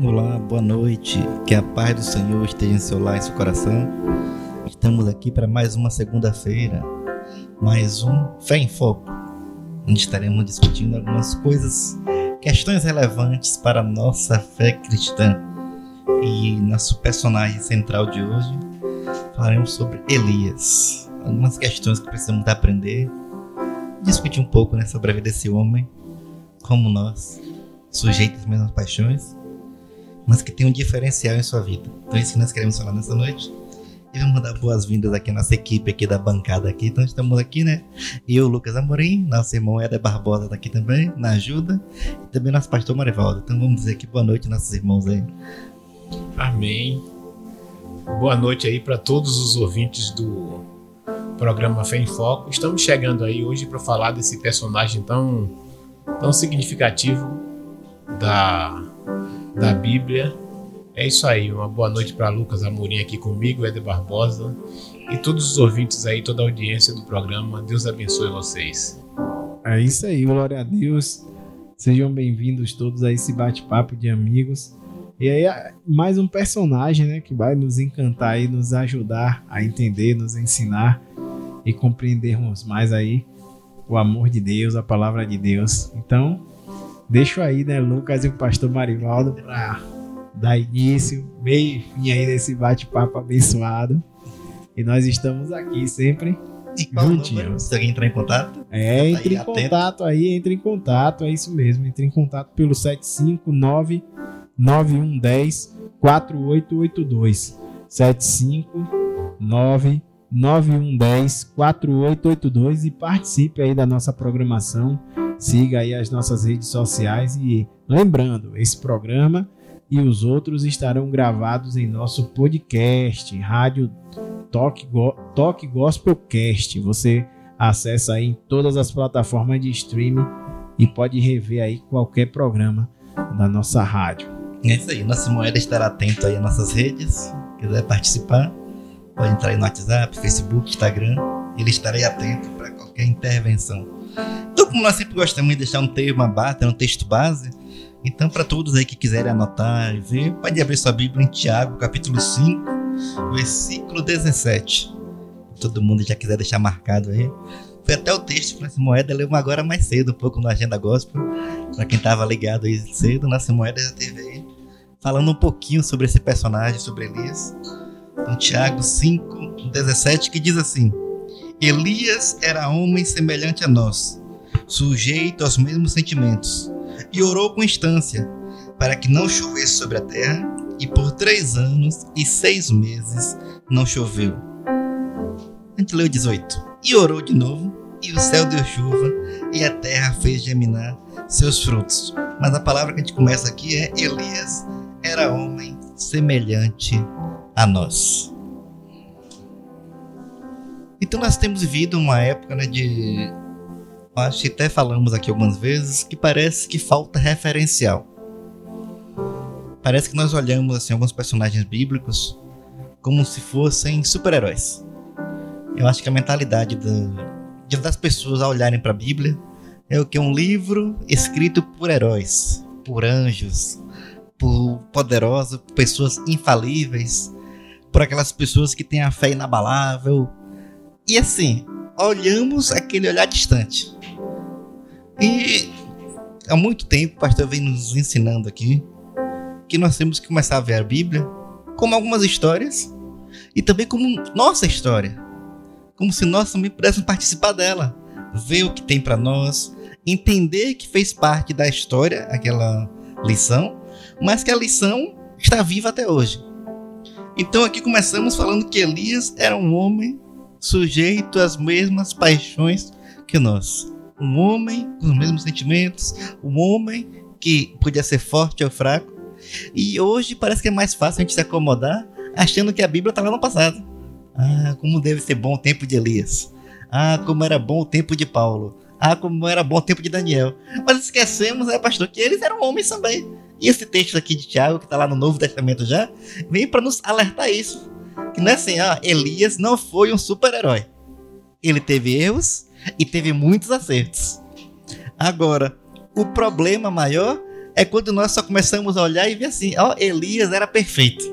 Olá, boa noite. Que a paz do Senhor esteja em seu lar e seu coração. Estamos aqui para mais uma segunda-feira, mais um Fé em Foco, onde estaremos discutindo algumas coisas, questões relevantes para a nossa fé cristã. E nosso personagem central de hoje falaremos sobre Elias. Algumas questões que precisamos aprender, discutir um pouco né, sobre a vida desse homem, como nós, sujeitos às mesmas paixões mas que tem um diferencial em sua vida. Então é isso que nós queremos falar nessa noite. E vamos dar boas-vindas aqui à nossa equipe aqui da bancada aqui. Então estamos aqui, né? Eu, Lucas Amorim, nosso irmão Éder Barbosa está aqui também, na ajuda. E também nosso pastor Marivaldo. Então vamos dizer aqui boa noite nossos irmãos aí. Amém. Boa noite aí para todos os ouvintes do programa Fé em Foco. Estamos chegando aí hoje para falar desse personagem tão, tão significativo da da Bíblia. É isso aí, uma boa noite para Lucas Amorim aqui comigo, Eder Barbosa e todos os ouvintes aí, toda a audiência do programa. Deus abençoe vocês. É isso aí, glória a Deus. Sejam bem-vindos todos a esse bate-papo de amigos. E aí, mais um personagem, né, que vai nos encantar e nos ajudar a entender, nos ensinar e compreendermos mais aí o amor de Deus, a palavra de Deus. Então, Deixo aí, né, Lucas e o pastor Marivaldo para dar início, meio e fim aí nesse bate-papo abençoado. E nós estamos aqui sempre juntinhos. Se alguém entrar em contato? É, tá entre em atento. contato aí, entre em contato, é isso mesmo. Entre em contato pelo 759 9110 4882. 759 9110 4882 e participe aí da nossa programação Siga aí as nossas redes sociais e lembrando, esse programa e os outros estarão gravados em nosso podcast, Rádio Toque, Go Toque Gospelcast. Você acessa aí em todas as plataformas de streaming e pode rever aí qualquer programa da nossa rádio. É isso aí, nossa moeda estará atento aí às nossas redes. Quiser participar, pode entrar aí no WhatsApp, Facebook, Instagram. Ele estará atento para qualquer intervenção. Então, como nós sempre gostamos de deixar um tema base, um texto base, então para todos aí que quiserem anotar e ver, pode abrir sua Bíblia em Tiago, capítulo 5, versículo 17. Todo mundo já quiser deixar marcado aí. Foi até o texto que Nossa Moeda leu agora mais cedo, um pouco no Agenda Gospel. Para quem estava ligado aí cedo, Nossa Moeda já teve aí falando um pouquinho sobre esse personagem, sobre Elias. Então, Tiago 5, 17, que diz assim: Elias era homem semelhante a nós, sujeito aos mesmos sentimentos, e orou com instância para que não chovesse sobre a terra, e por três anos e seis meses não choveu. A gente leu 18. E orou de novo, e o céu deu chuva, e a terra fez germinar seus frutos. Mas a palavra que a gente começa aqui é: Elias era homem semelhante a nós. Então nós temos vivido uma época né, de. Acho que até falamos aqui algumas vezes que parece que falta referencial. Parece que nós olhamos assim alguns personagens bíblicos como se fossem super-heróis. Eu acho que a mentalidade das pessoas a olharem para a Bíblia é o que um livro escrito por heróis, por anjos, por poderosos, por pessoas infalíveis, por aquelas pessoas que têm a fé inabalável, e assim, olhamos aquele olhar distante. E há muito tempo o pastor vem nos ensinando aqui que nós temos que começar a ver a Bíblia como algumas histórias e também como nossa história. Como se nós também pudéssemos participar dela, ver o que tem para nós, entender que fez parte da história aquela lição, mas que a lição está viva até hoje. Então aqui começamos falando que Elias era um homem sujeito às mesmas paixões que nós. Um homem com os mesmos sentimentos, um homem que podia ser forte ou fraco. E hoje parece que é mais fácil a gente se acomodar achando que a Bíblia está lá no passado. Ah, como deve ser bom o tempo de Elias. Ah, como era bom o tempo de Paulo. Ah, como era bom o tempo de Daniel. Mas esquecemos, né, pastor, que eles eram homens também. E esse texto aqui de Tiago, que está lá no Novo Testamento já, vem para nos alertar isso que não é assim, ah, Elias não foi um super-herói. Ele teve erros e teve muitos acertos. Agora, o problema maior é quando nós só começamos a olhar e ver assim, ó, Elias era perfeito.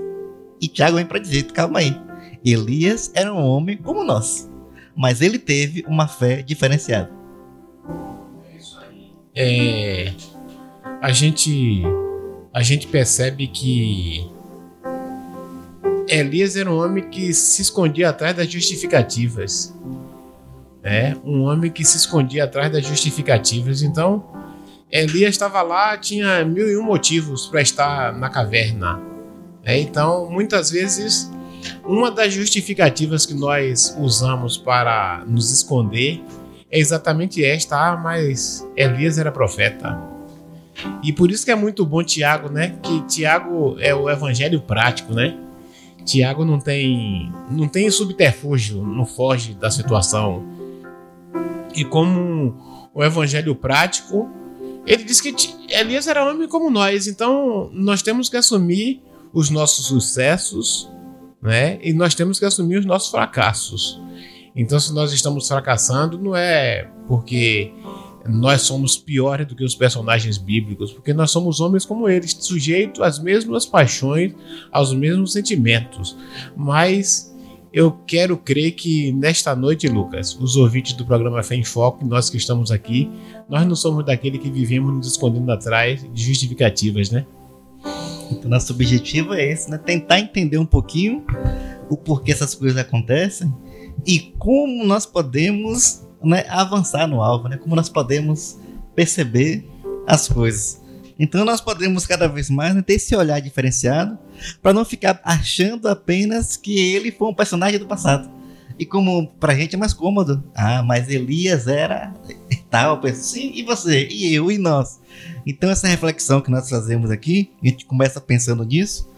E Tiago vem para dizer, calma aí. Elias era um homem como nós, mas ele teve uma fé diferenciada. É, a gente a gente percebe que Elias era um homem que se escondia atrás das justificativas. É, um homem que se escondia atrás das justificativas. Então, Elias estava lá, tinha mil e um motivos para estar na caverna. É, então, muitas vezes, uma das justificativas que nós usamos para nos esconder é exatamente esta: ah, mas Elias era profeta. E por isso que é muito bom Tiago, né? Que Tiago é o evangelho prático, né? Tiago não tem não tem subterfúgio, não foge da situação. E como o evangelho prático, ele diz que Elias era homem como nós, então nós temos que assumir os nossos sucessos, né? E nós temos que assumir os nossos fracassos. Então, se nós estamos fracassando, não é porque nós somos piores do que os personagens bíblicos, porque nós somos homens como eles, sujeitos às mesmas paixões, aos mesmos sentimentos. Mas eu quero crer que nesta noite, Lucas, os ouvintes do programa Fé em Foco, nós que estamos aqui, nós não somos daquele que vivemos nos escondendo atrás de justificativas, né? Então, nosso objetivo é esse, né? Tentar entender um pouquinho o porquê essas coisas acontecem e como nós podemos né, avançar no alvo, né? Como nós podemos perceber as coisas. Então nós podemos cada vez mais né, ter esse olhar diferenciado para não ficar achando apenas que ele foi um personagem do passado. E como pra gente é mais cômodo, ah, mas Elias era tal, sim, e você, e eu, e nós. Então essa reflexão que nós fazemos aqui, a gente começa pensando nisso,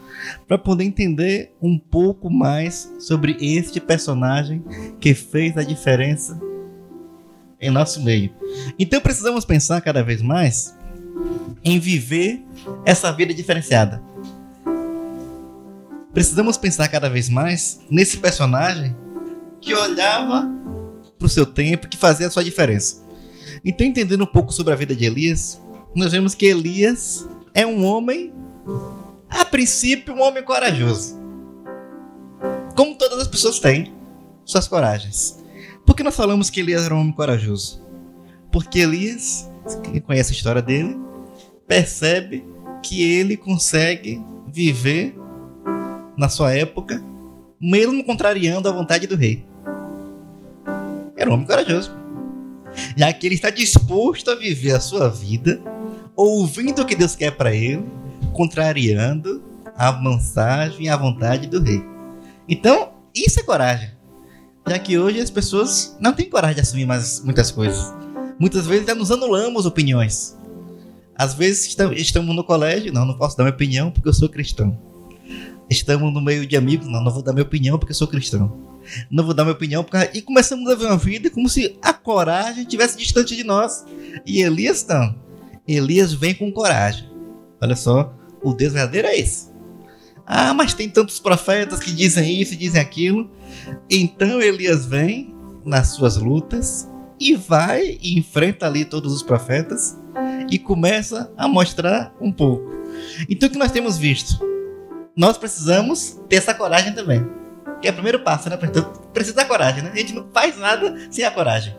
para poder entender um pouco mais sobre este personagem que fez a diferença em nosso meio. Então precisamos pensar cada vez mais em viver essa vida diferenciada. Precisamos pensar cada vez mais nesse personagem que olhava para o seu tempo, que fazia a sua diferença. Então, entendendo um pouco sobre a vida de Elias, nós vemos que Elias é um homem, a princípio, um homem corajoso. Como todas as pessoas têm suas coragens. Que nós falamos que Elias era um homem corajoso? Porque Elias, quem conhece a história dele, percebe que ele consegue viver na sua época, mesmo contrariando a vontade do rei. Era um homem corajoso. Já que ele está disposto a viver a sua vida, ouvindo o que Deus quer para ele, contrariando a mensagem e a vontade do rei. Então, isso é coragem já que hoje as pessoas não têm coragem de assumir mais muitas coisas. Muitas vezes já nos anulamos opiniões. Às vezes estamos no colégio, não, não posso dar minha opinião porque eu sou cristão. Estamos no meio de amigos, não, não vou dar minha opinião porque eu sou cristão. Não vou dar minha opinião porque... E começamos a ver uma vida como se a coragem estivesse distante de nós. E Elias não. Elias vem com coragem. Olha só, o Deus verdadeiro é esse. Ah, mas tem tantos profetas que dizem isso dizem aquilo. Então Elias vem nas suas lutas e vai e enfrenta ali todos os profetas e começa a mostrar um pouco. Então o que nós temos visto? Nós precisamos ter essa coragem também. Que é o primeiro passo, né? Precisa da coragem, né? A gente não faz nada sem a coragem.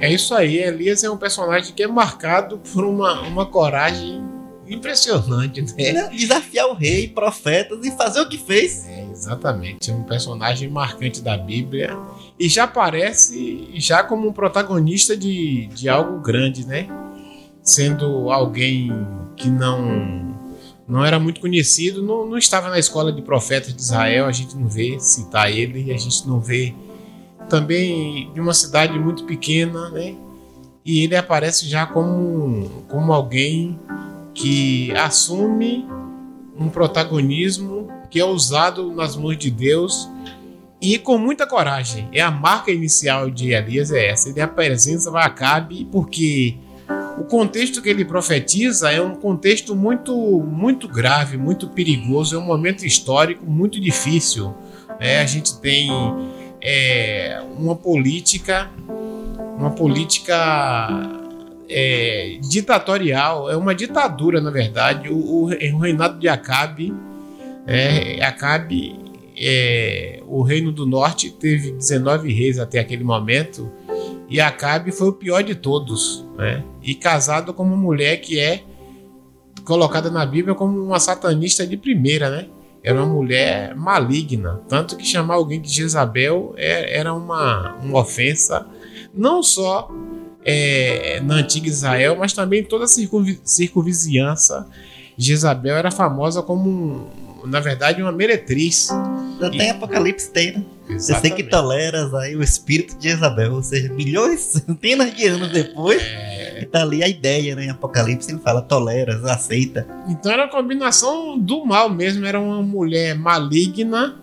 É isso aí, Elias é um personagem que é marcado por uma, uma coragem impressionante, né? Desafiar o rei, profetas e fazer o que fez. É, exatamente. É um personagem marcante da Bíblia. E já aparece já como um protagonista de, de algo grande, né? Sendo alguém que não não era muito conhecido, não, não estava na escola de profetas de Israel, a gente não vê citar ele, a gente não vê também de uma cidade muito pequena, né? E ele aparece já como, como alguém que assume um protagonismo que é usado nas mãos de Deus e com muita coragem. É a marca inicial de Elias é essa. Ele apresenta Acabe porque o contexto que ele profetiza é um contexto muito muito grave, muito perigoso, é um momento histórico muito difícil. É, a gente tem é, uma política, uma política é, ditatorial, é uma ditadura, na verdade. O, o, reinado de Acabe, é, Acabe é, o reino do norte teve 19 reis até aquele momento e Acabe foi o pior de todos, né? E casado com uma mulher que é colocada na Bíblia como uma satanista de primeira, né? Era uma mulher maligna, tanto que chamar alguém de Jezabel é, era uma, uma ofensa, não só é, na antiga Israel, mas também toda a circunvizinhança. Jezabel era famosa como, na verdade, uma meretriz. Até Apocalipse tem, né? Você tem que toleras aí o espírito de Jezabel, ou seja, milhões, centenas de anos depois. É tá ali a ideia, né? Em Apocalipse ele fala toleras, aceita. Então era a combinação do mal mesmo, era uma mulher maligna,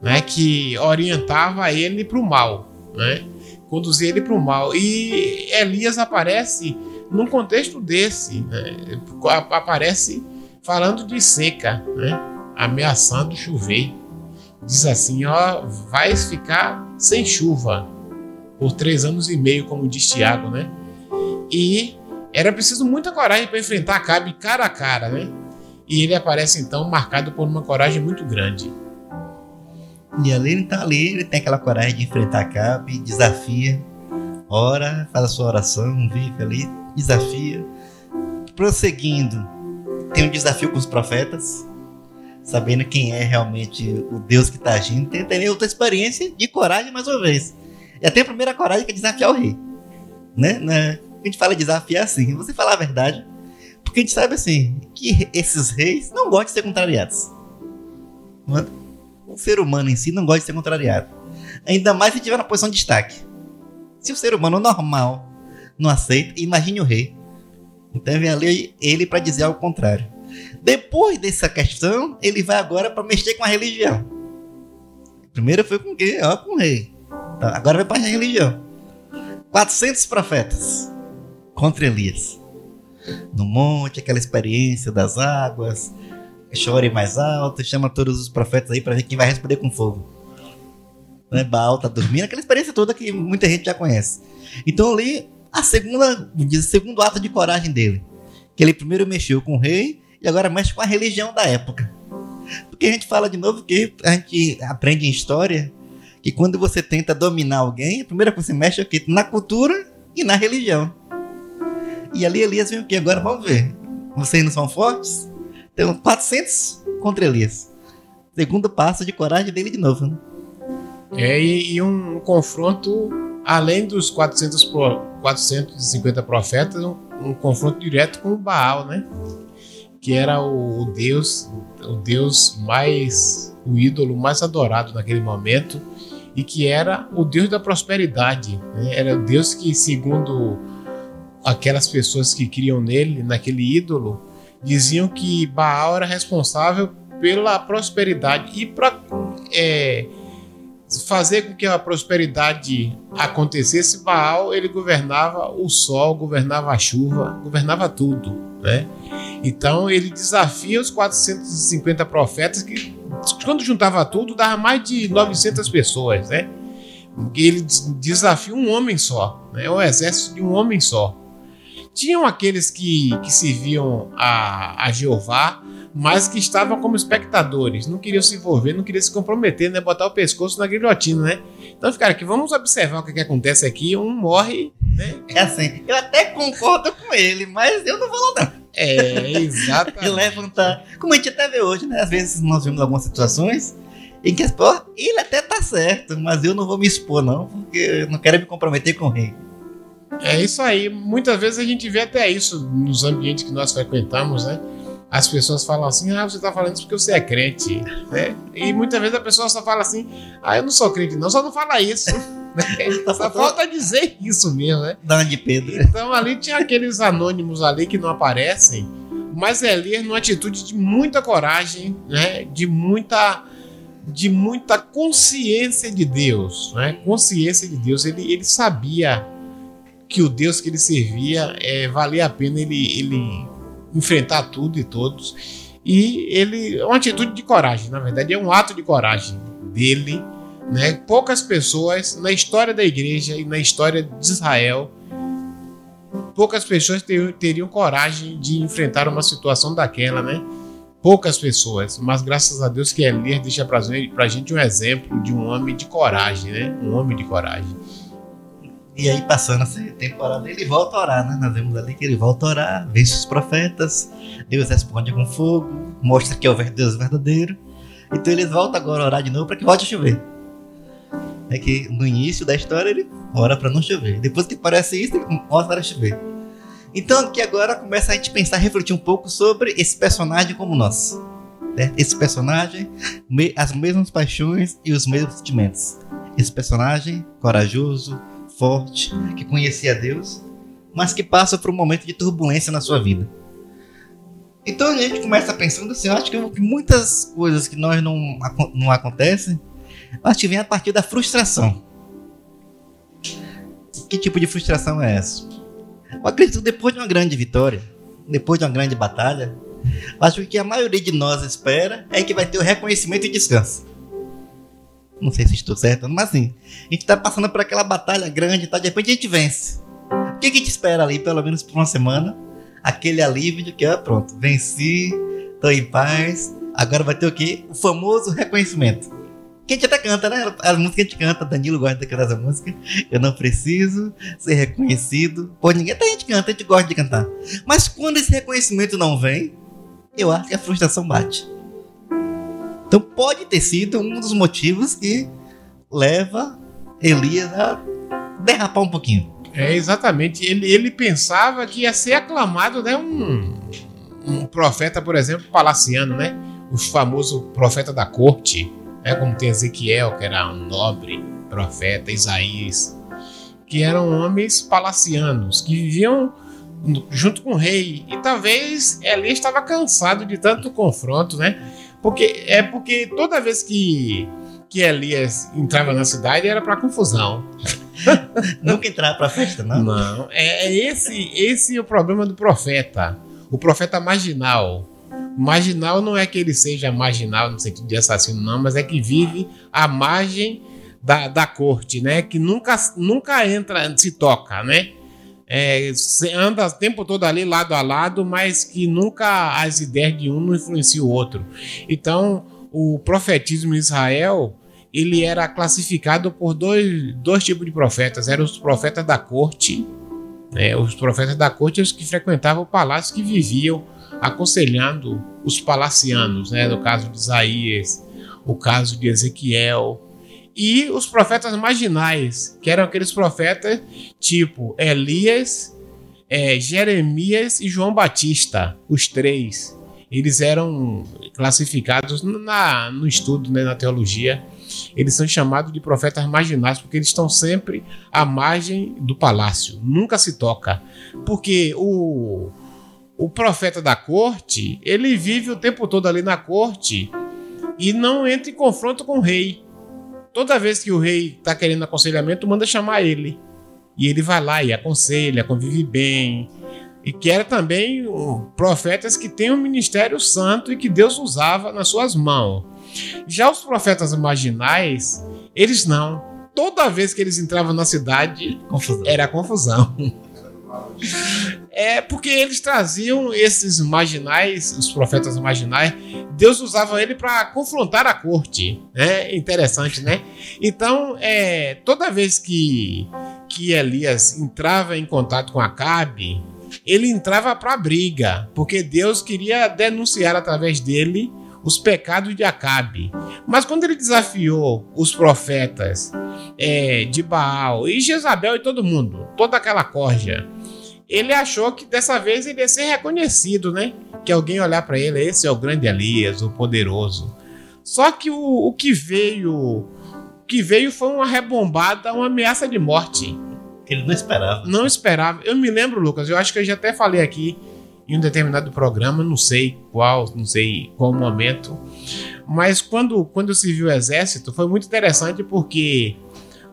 né? Que orientava ele para o mal, né? Conduzia ele para o mal. E Elias aparece num contexto desse, né? aparece falando de seca, né? Ameaçando chover. Diz assim, ó, vai ficar sem chuva por três anos e meio, como diz Tiago, né? E era preciso muita coragem para enfrentar Acabe cara a cara, né? E ele aparece então marcado por uma coragem muito grande. E ali ele tá ali, ele tem aquela coragem de enfrentar Acabe, desafia, ora, faz a sua oração, vive ali, desafia. Prosseguindo, tem um desafio com os profetas, sabendo quem é realmente o Deus que está agindo. Tem também outra experiência de coragem mais uma vez. E até a primeira coragem que é desafiar o rei. Né? né? a gente fala desafiar assim, você falar a verdade. Porque a gente sabe assim, que esses reis não gostam de ser contrariados. É? O ser humano em si não gosta de ser contrariado. Ainda mais se tiver na posição de destaque. Se o ser humano normal não aceita, imagine o rei. Então vem ali ele para dizer algo contrário. Depois dessa questão, ele vai agora para mexer com a religião. Primeiro foi com quê? Ó, com o rei. Então, agora vai para a religião. 400 profetas contra Elias. No monte, aquela experiência das águas, chore mais alto, chama todos os profetas aí para ver quem vai responder com fogo. Né? Baal tá dormindo, aquela experiência toda que muita gente já conhece. Então ali, a segunda, o segundo ato de coragem dele, que ele primeiro mexeu com o rei e agora mexe com a religião da época. Porque a gente fala de novo que a gente aprende em história que quando você tenta dominar alguém, a primeira coisa que você mexe é aqui na cultura e na religião. E ali Elias vem o quê? Agora vamos ver. Vocês não são fortes? Tem 400 contra Elias. Segundo passo de coragem dele de novo. Né? É, e, e um, um, confronto, além dos 400 pro, 450 profetas, um, um, confronto direto com o Baal, né? Que era o, o Deus, o Deus mais, o ídolo mais adorado naquele momento e que era o Deus da prosperidade. Né? Era o Deus que, segundo aquelas pessoas que criam nele, naquele ídolo, diziam que Baal era responsável pela prosperidade e para é, fazer com que a prosperidade acontecesse, Baal ele governava o sol, governava a chuva, governava tudo, né? Então ele desafia os 450 profetas que quando juntava tudo dava mais de 900 pessoas, né? Ele desafia um homem só, né? O exército de um homem só. Tinham aqueles que, que serviam a, a Jeová, mas que estavam como espectadores, não queriam se envolver, não queriam se comprometer, né? Botar o pescoço na guilhotina, né? Então, ficaram aqui, vamos observar o que, que acontece aqui. Um morre, né? É assim, eu até concordo com ele, mas eu não vou lá não. É, exatamente. levantar. Como a gente até vê hoje, né? Às vezes nós vemos algumas situações em que, pô, ele até tá certo, mas eu não vou me expor, não, porque eu não quero me comprometer com o rei. É isso aí. Muitas vezes a gente vê até isso nos ambientes que nós frequentamos, né? As pessoas falam assim, ah, você está falando isso porque você é crente, né? E muitas vezes a pessoa só fala assim, ah, eu não sou crente, não, só não fala isso. só falta dizer isso mesmo, né? Dá de Pedro. Então ali tinha aqueles anônimos ali que não aparecem, mas Elias numa atitude de muita coragem, né? De muita de muita consciência de Deus, né? Consciência de Deus. Ele, ele sabia que o Deus que ele servia é, valia a pena ele, ele enfrentar tudo e todos. E ele é uma atitude de coragem, na verdade, é um ato de coragem dele. Né? Poucas pessoas na história da igreja e na história de Israel poucas pessoas teriam, teriam coragem de enfrentar uma situação daquela, né? Poucas pessoas, mas graças a Deus que Elias deixa para a gente um exemplo de um homem de coragem, né? Um homem de coragem. E aí, passando essa temporada, ele volta a orar, né? Nós vemos ali que ele volta a orar, vence os profetas, Deus responde com fogo, mostra que é o Deus verdadeiro. Então eles voltam agora a orar de novo para que volte a chover. É que no início da história ele ora para não chover. Depois que parece isso, ele ora para chover. Então aqui agora começa a gente pensar, refletir um pouco sobre esse personagem como nós. Né? Esse personagem, as mesmas paixões e os mesmos sentimentos. Esse personagem corajoso, forte, que conhecia Deus, mas que passa por um momento de turbulência na sua vida. Então a gente começa pensando assim, eu acho que muitas coisas que nós não, não acontecem, acho que vem a partir da frustração. Que tipo de frustração é essa? Eu acredito que depois de uma grande vitória, depois de uma grande batalha, acho que o que a maioria de nós espera é que vai ter o reconhecimento e descanso. Não sei se estou certo, mas assim, a gente está passando por aquela batalha grande, tá? de repente a gente vence. O que a gente espera ali, pelo menos por uma semana? Aquele alívio de que, ah, pronto, venci, tô em paz. Agora vai ter o quê? O famoso reconhecimento. Que a gente até canta, né? As músicas que a gente canta, Danilo gosta de cantar essa música. Eu não preciso ser reconhecido. Pô, ninguém até a gente canta, a gente gosta de cantar. Mas quando esse reconhecimento não vem, eu acho que a frustração bate. Então pode ter sido um dos motivos que leva Elias a derrapar um pouquinho. É, exatamente. Ele, ele pensava que ia ser aclamado, né? Um, um profeta, por exemplo, palaciano, né? O famoso profeta da corte, né? Como tem Ezequiel, que era um nobre profeta, Isaías, que eram homens palacianos, que viviam junto com o rei. E talvez Elias estava cansado de tanto confronto, né? Porque é porque toda vez que que Elias entrava na cidade era para confusão. Nunca entrava para festa, não? Não, é, é esse esse é o problema do profeta. O profeta marginal. Marginal não é que ele seja marginal no sentido de assassino, não, mas é que vive à margem da, da corte, né? Que nunca, nunca entra, se toca, né? É, anda o tempo todo ali lado a lado, mas que nunca as ideias de um não influenciam o outro. Então, o profetismo em Israel ele era classificado por dois, dois tipos de profetas. Eram os profetas da corte, né? os profetas da corte os que frequentavam o palácio, que viviam aconselhando os palacianos, né? no caso de Isaías, o caso de Ezequiel, e os profetas marginais, que eram aqueles profetas tipo Elias, é, Jeremias e João Batista, os três. Eles eram classificados na, no estudo, né, na teologia. Eles são chamados de profetas marginais porque eles estão sempre à margem do palácio, nunca se toca. Porque o, o profeta da corte, ele vive o tempo todo ali na corte e não entra em confronto com o rei toda vez que o rei está querendo aconselhamento, manda chamar ele. E ele vai lá e aconselha, convive bem. E que era também profetas que têm um ministério santo e que Deus usava nas suas mãos. Já os profetas marginais, eles não. Toda vez que eles entravam na cidade, confusão. era confusão. É porque eles traziam esses marginais, os profetas marginais, Deus usava ele para confrontar a corte, né? Interessante, né? Então, é, toda vez que que Elias entrava em contato com Acabe, ele entrava para briga, porque Deus queria denunciar através dele os pecados de Acabe. Mas quando ele desafiou os profetas é, de Baal e Jezabel e todo mundo, toda aquela corja, ele achou que dessa vez ele ia ser reconhecido, né? Que alguém olhar para ele, esse é o grande Elias, o poderoso. Só que o, o que veio, o que veio foi uma rebombada, uma ameaça de morte. Ele não esperava. Não esperava. Eu me lembro, Lucas, eu acho que eu já até falei aqui em um determinado programa, não sei qual, não sei qual momento, mas quando, quando se viu o exército foi muito interessante porque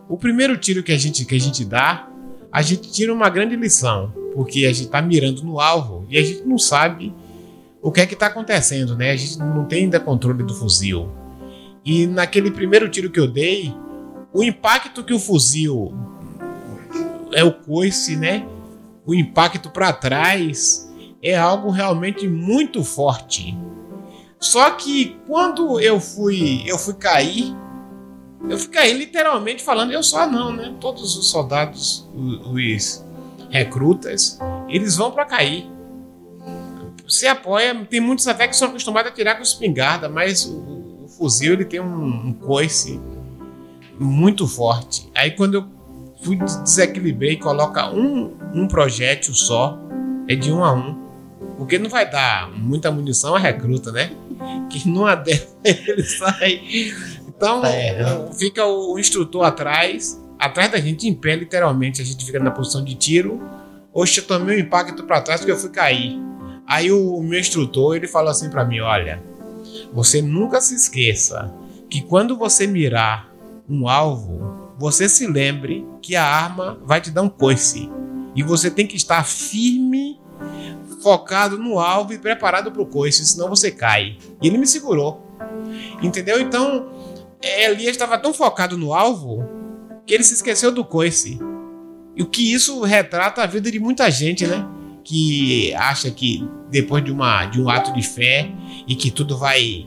o primeiro tiro que a gente, que a gente dá, a gente tira uma grande lição porque a gente está mirando no alvo e a gente não sabe o que é que está acontecendo, né? A gente não tem ainda controle do fuzil. E naquele primeiro tiro que eu dei, o impacto que o fuzil é o coice, né? o impacto para trás é algo realmente muito forte. Só que quando eu fui, eu fui cair, eu fui cair literalmente falando, eu só não, né? Todos os soldados, os recrutas, eles vão para cair. Você apoia, tem muitos até que são acostumados a tirar com espingarda, mas o, o fuzil ele tem um, um coice muito forte. Aí quando eu fui desequilibrei e coloca um, um projétil só, é de um a um. Porque não vai dar muita munição a recruta, né? Que numa dessas ele sai. Então tá fica o instrutor atrás, atrás da gente em pé, literalmente. A gente fica na posição de tiro. Oxe, eu tomei um impacto para trás porque eu fui cair. Aí o meu instrutor ele falou assim para mim: olha, você nunca se esqueça que quando você mirar um alvo, você se lembre que a arma vai te dar um coice. E você tem que estar firme, focado no alvo e preparado para o coice, senão você cai. E ele me segurou. Entendeu? Então, Elias estava tão focado no alvo que ele se esqueceu do coice. E o que isso retrata a vida de muita gente, né? Que acha que depois de, uma, de um ato de fé e que tudo vai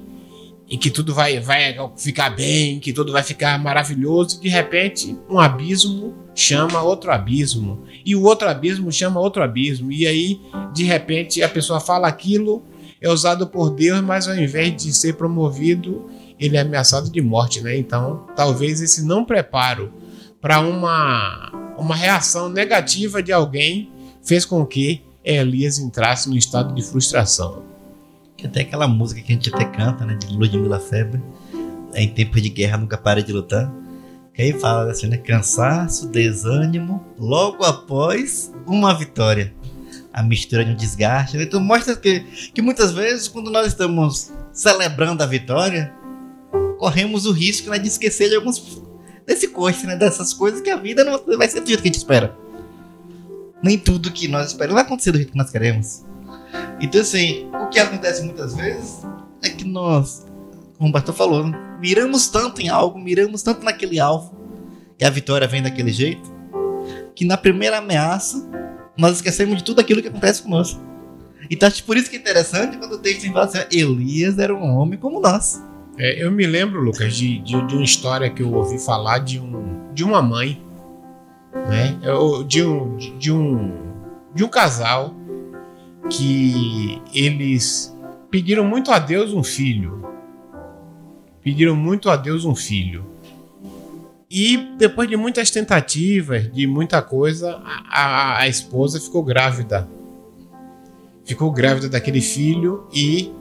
em que tudo vai, vai ficar bem, que tudo vai ficar maravilhoso, e de repente um abismo chama outro abismo, e o outro abismo chama outro abismo, e aí de repente a pessoa fala aquilo, é usado por Deus, mas ao invés de ser promovido, ele é ameaçado de morte, né? Então, talvez esse não preparo para uma, uma reação negativa de alguém fez com que Elias entrasse no estado de frustração. Até aquela música que a gente até canta, né? De Ludmilla Febre. Em tempos de guerra nunca para de lutar. Que aí fala assim, né? Cansaço, desânimo, logo após uma vitória. A mistura de um desgaste. Então mostra que, que muitas vezes, quando nós estamos celebrando a vitória, corremos o risco né, de esquecer de alguns desse coice, né? Dessas coisas que a vida não vai ser do jeito que a gente espera. Nem tudo que nós esperamos vai acontecer do jeito que nós queremos. Então, assim, o que acontece muitas vezes é que nós, como o pastor falou, miramos tanto em algo, miramos tanto naquele alvo, e a vitória vem daquele jeito, que na primeira ameaça nós esquecemos de tudo aquilo que acontece conosco. Então, acho por isso que é interessante quando o texto fala assim: Elias era um homem como nós. É, eu me lembro, Lucas, de, de, de, uma história que eu ouvi falar de, um, de uma mãe, né? Eu, de, um, de, um, de um casal que eles pediram muito a Deus um filho. Pediram muito a Deus um filho. E depois de muitas tentativas, de muita coisa, a, a, a esposa ficou grávida. Ficou grávida daquele filho e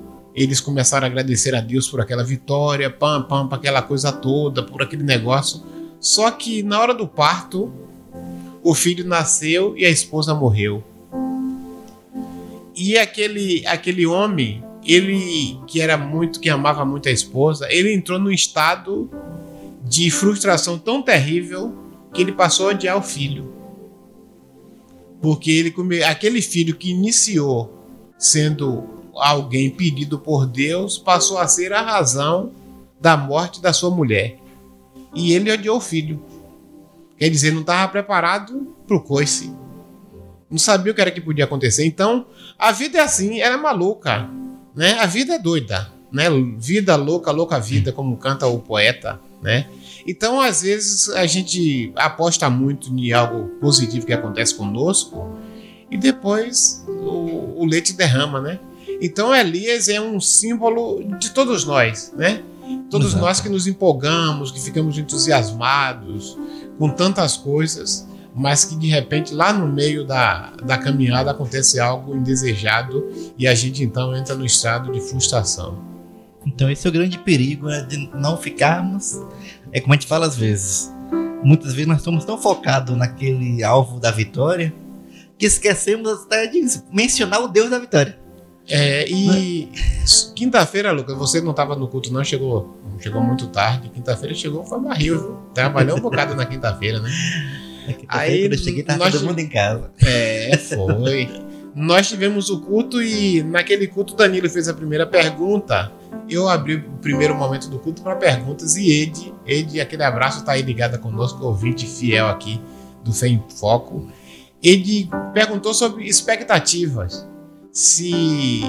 eles começaram a agradecer a Deus por aquela vitória, pam, pam, para aquela coisa toda, por aquele negócio. Só que na hora do parto, o filho nasceu e a esposa morreu. E aquele, aquele homem, ele que era muito, que amava muito a esposa, ele entrou num estado de frustração tão terrível que ele passou a odiar o filho. Porque ele aquele filho que iniciou sendo alguém pedido por Deus passou a ser a razão da morte da sua mulher. E ele odiou o filho. Quer dizer, não estava preparado para o coice não sabia o que era que podia acontecer. Então, a vida é assim, ela é maluca, né? A vida é doida, né? Vida louca, louca vida, como canta o poeta, né? Então, às vezes, a gente aposta muito em algo positivo que acontece conosco e depois o, o leite derrama, né? Então, Elias é um símbolo de todos nós, né? Todos Exato. nós que nos empolgamos, que ficamos entusiasmados com tantas coisas mas que de repente lá no meio da, da caminhada acontece algo indesejado e a gente então entra no estado de frustração. Então esse é o grande perigo né, de não ficarmos, é como a gente fala às vezes, muitas vezes nós estamos tão focados naquele alvo da vitória que esquecemos até de mencionar o Deus da vitória. É, e quinta-feira, Lucas, você não estava no culto, não? Chegou, chegou muito tarde. Quinta-feira chegou, foi barril. Trabalhou um bocado na quinta-feira, né? Aí quando eu cheguei, tava nós, todo mundo em casa. É, foi. nós tivemos o culto e naquele culto Danilo fez a primeira pergunta. Eu abri o primeiro momento do culto para perguntas e Ed, Ed, aquele abraço tá aí ligada conosco, ouvinte fiel aqui do Fé em Foco. ele perguntou sobre expectativas. Se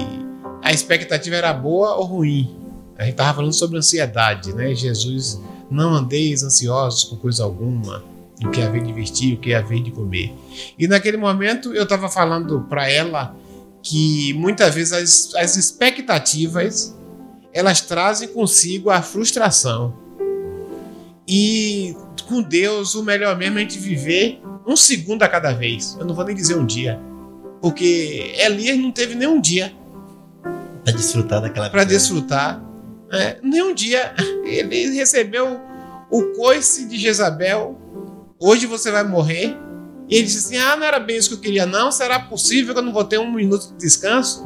a expectativa era boa ou ruim. A gente estava falando sobre ansiedade, né? Jesus, não andeis ansiosos por coisa alguma, o que haver de vestir, o que haver de comer. E naquele momento eu estava falando para ela que muitas vezes as, as expectativas elas trazem consigo a frustração. E com Deus, o melhor mesmo é a gente viver um segundo a cada vez. Eu não vou nem dizer um dia. Porque Elias não teve nem um dia. Para desfrutar daquela Para desfrutar. É, nem um dia. Ele recebeu o coice de Jezabel. Hoje você vai morrer. E ele disse assim: Ah, não era bem isso que eu queria, não. Será possível que eu não vou ter um minuto de descanso?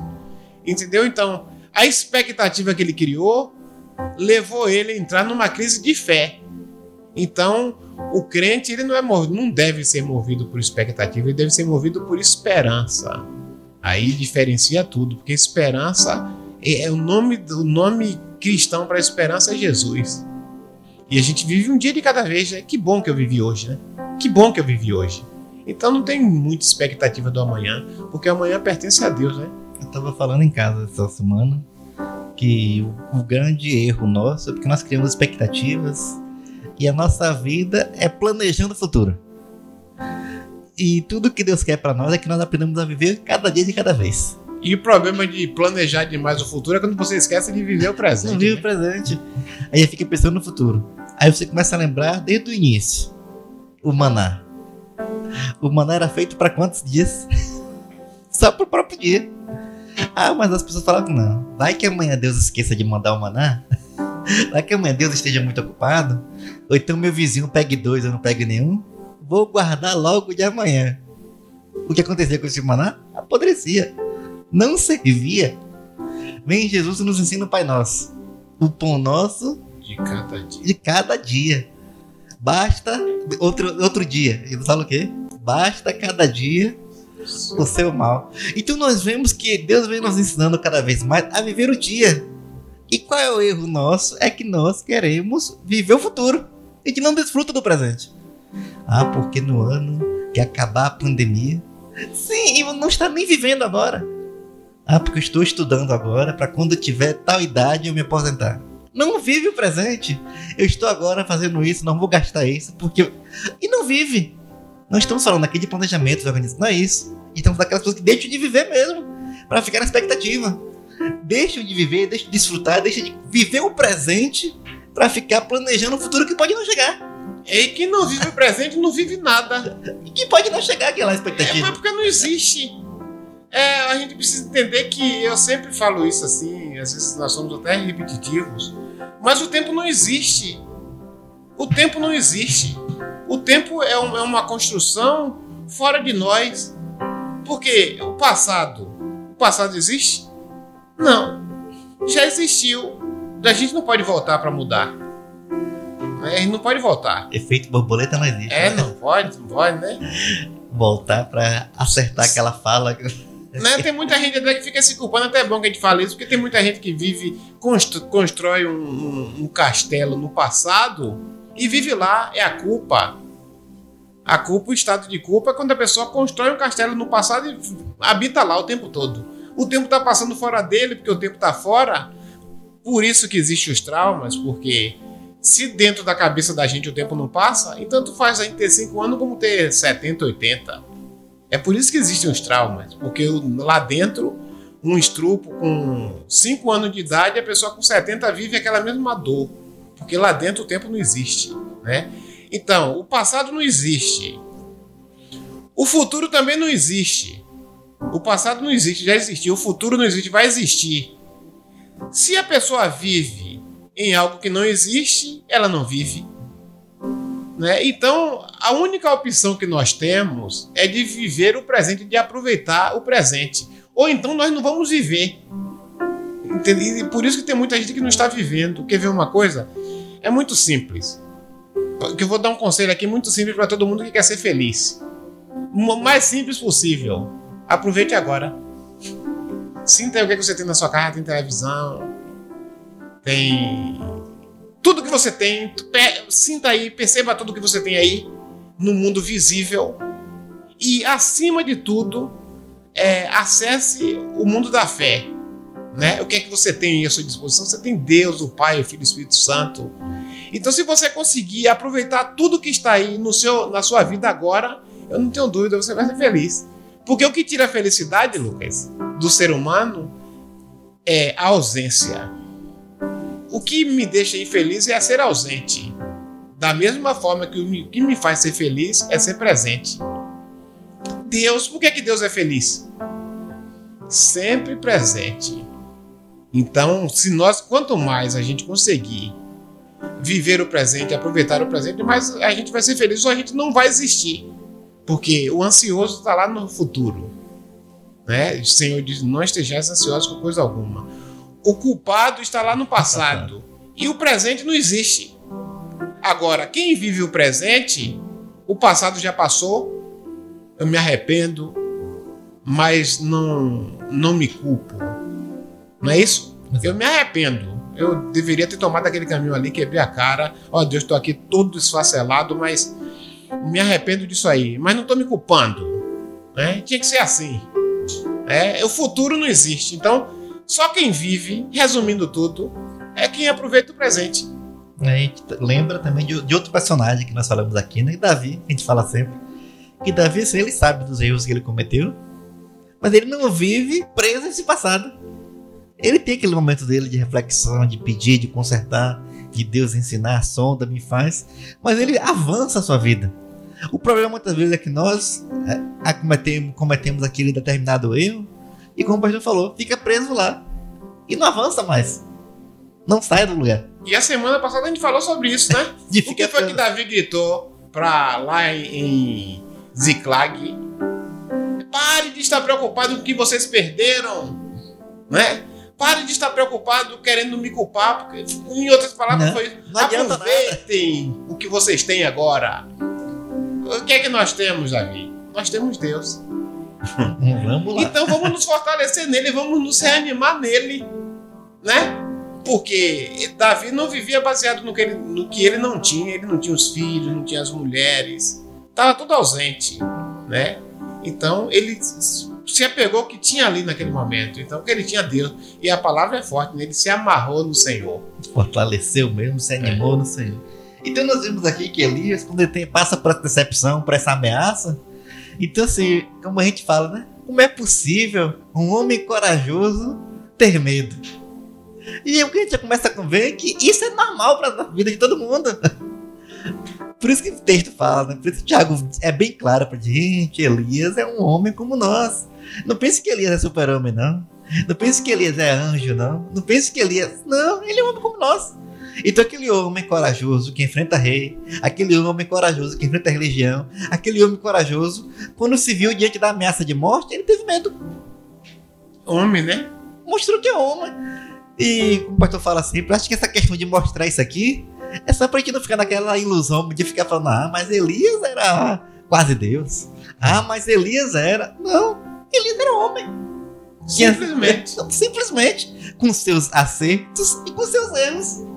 Entendeu? Então, a expectativa que ele criou levou ele a entrar numa crise de fé. Então, o crente ele não é movido, não deve ser movido por expectativa, ele deve ser movido por esperança. Aí diferencia tudo, porque esperança é, é o nome o nome cristão para esperança é Jesus. E a gente vive um dia de cada vez, né? Que bom que eu vivi hoje, né? Que bom que eu vivi hoje. Então não tem muita expectativa do amanhã, porque amanhã pertence a Deus, né? Eu tava falando em casa essa semana que o, o grande erro nosso é porque nós criamos expectativas e a nossa vida é planejando o futuro. E tudo que Deus quer para nós é que nós aprendamos a viver cada dia de cada vez. E o problema de planejar demais o futuro é quando você esquece de viver o presente. Não vive né? o presente. Aí fica pensando no futuro. Aí você começa a lembrar desde o início. O maná. O maná era feito para quantos dias? Só pro próprio dia. Ah, mas as pessoas falam que não. Vai que amanhã Deus esqueça de mandar o maná. Vai que amanhã Deus esteja muito ocupado. Ou então meu vizinho pegue dois, eu não pegue nenhum. Vou guardar logo de amanhã. O que acontecia com esse maná? Apodrecia. Não servia. Vem Jesus nos ensina o Pai Nosso. O pão nosso De cada dia. de cada dia. Basta outro, outro dia. Ele fala o quê? Basta cada dia o seu mal. Então nós vemos que Deus vem nos ensinando cada vez mais a viver o dia. E qual é o erro nosso? É que nós queremos viver o futuro e que não desfruta do presente. Ah, porque no ano que acabar a pandemia. Sim, eu não está nem vivendo agora. Ah, porque eu estou estudando agora para quando tiver tal idade eu me aposentar. Não vive o presente. Eu estou agora fazendo isso, não vou gastar isso, porque. E não vive. Não estamos falando aqui de planejamento, de organização, não é isso. Estamos daquelas pessoas que deixam de viver mesmo, para ficar na expectativa. Deixam de viver, deixam de desfrutar, deixam de viver o presente para ficar planejando o futuro que pode não chegar. E quem não vive o presente não vive nada. E que pode não chegar aquela É expectativa. mas porque não existe. É, a gente precisa entender que eu sempre falo isso assim, às vezes nós somos até repetitivos, mas o tempo não existe. O tempo não existe. O tempo é, um- é uma construção fora de nós. Porque o passado, o passado existe? Não. Já existiu. A gente não pode voltar para mudar. A gente não pode voltar. Efeito borboleta não existe. É, né? não pode, não pode, né? Voltar para acertar aquela fala. Né, Tem muita gente até que fica se culpando, até é bom que a gente fale isso, porque tem muita gente que vive, const- constrói um, um- um castelo no passado e vive lá, é a culpa. A culpa, o estado de culpa, é quando a pessoa constrói um castelo no passado e habita lá o tempo todo. O tempo está passando fora dele, porque o tempo está fora. Por isso que existem os traumas, porque se dentro da cabeça da gente o tempo não passa, então tanto faz a gente ter 5 anos como ter 70, 80. É por isso que existem os traumas, porque lá dentro, um estrupo com 5 anos de idade, a pessoa com 70 vive aquela mesma dor, porque lá dentro o tempo não existe, né? Então, o passado não existe. O futuro também não existe. O passado não existe, já existiu. O futuro não existe, vai existir. Se a pessoa vive em algo que não existe, ela não vive. Né? Então, a única opção que nós temos é de viver o presente, de aproveitar o presente. Ou então nós não vamos viver. Entende? E por isso que tem muita gente que não está vivendo. Quer ver uma coisa? É muito simples. Eu vou dar um conselho aqui muito simples para todo mundo que quer ser feliz. O mais simples possível. Aproveite agora. Sinta aí o que que você tem na sua casa, tem televisão, tem tudo que você tem, sinta aí, perceba tudo que você tem aí no mundo visível E, acima de tudo, é, acesse o mundo da fé. Né? O que é que você tem à sua disposição? Você tem Deus, o Pai, o Filho o Espírito Santo. Então, se você conseguir aproveitar tudo que está aí no seu, na sua vida agora, eu não tenho dúvida, você vai ser feliz. Porque o que tira a felicidade, Lucas, do ser humano é a ausência. O que me deixa infeliz é ser ausente. Da mesma forma que o que me faz ser feliz é ser presente. Deus, por que, que Deus é feliz? Sempre presente. Então, se nós, quanto mais a gente conseguir viver o presente, aproveitar o presente, mais a gente vai ser feliz ou a gente não vai existir. Porque o ansioso está lá no futuro. Né? O Senhor diz: não estejais ansiosos com coisa alguma. O culpado está lá no passado. E o presente não existe. Agora, quem vive o presente, o passado já passou, eu me arrependo, mas não, não me culpo. Não é isso? Eu me arrependo. Eu deveria ter tomado aquele caminho ali, quebrei a cara. Ó oh, Deus, estou aqui todo esfacelado, mas me arrependo disso aí. Mas não estou me culpando. Né? Tinha que ser assim. É, o futuro não existe. Então, só quem vive, resumindo tudo, é quem aproveita o presente. A gente lembra também de, de outro personagem que nós falamos aqui, né? Davi, a gente fala sempre. Que Davi, assim, ele sabe dos erros que ele cometeu, mas ele não vive preso nesse passado. Ele tem aquele momento dele de reflexão, de pedir, de consertar, de Deus ensinar, sonda, me faz, mas ele avança a sua vida. O problema muitas vezes é que nós é, cometemos, cometemos aquele determinado erro e, como o pastor falou, fica preso lá e não avança mais. Não sai do lugar. E a semana passada a gente falou sobre isso, né? de o que foi que Davi gritou pra lá em Ziklag? Pare de estar preocupado com o que vocês perderam, né? Pare de estar preocupado querendo me culpar, porque em outras palavras Não, foi não aproveitem o que vocês têm agora. O que é que nós temos, Davi? Nós temos Deus. vamos lá. Então vamos nos fortalecer nele, vamos nos reanimar nele, né? Porque Davi não vivia baseado no que, ele, no que ele não tinha, ele não tinha os filhos, não tinha as mulheres, estava tudo ausente, né? Então ele se apegou ao que tinha ali naquele momento. Então, que ele tinha Deus. E a palavra é forte, né? ele se amarrou no Senhor. Fortaleceu mesmo, se animou é. no Senhor. Então nós vimos aqui que Elias, quando ele tem, passa por essa decepção, por essa ameaça, então assim, como a gente fala, né? Como é possível um homem corajoso ter medo? E o que a gente já começa a ver é que isso é normal para a vida de todo mundo. Por isso que o texto fala, né? Por isso que o Tiago é bem claro pra gente, Elias é um homem como nós. Não pense que Elias é super-homem, não. Não pense que Elias é anjo, não. Não pense que Elias. Não, ele é um homem como nós. Então, aquele homem corajoso que enfrenta rei, aquele homem corajoso que enfrenta a religião, aquele homem corajoso, quando se viu diante da ameaça de morte, ele teve medo. Homem, né? Mostrou que é homem. E como o pastor fala sempre, acho que essa questão de mostrar isso aqui é só pra gente não ficar naquela ilusão de ficar falando, ah, mas Elias era quase Deus. Ah, mas Elias era. Não, Elias era homem. Simplesmente. Simplesmente. Com seus acertos e com seus erros.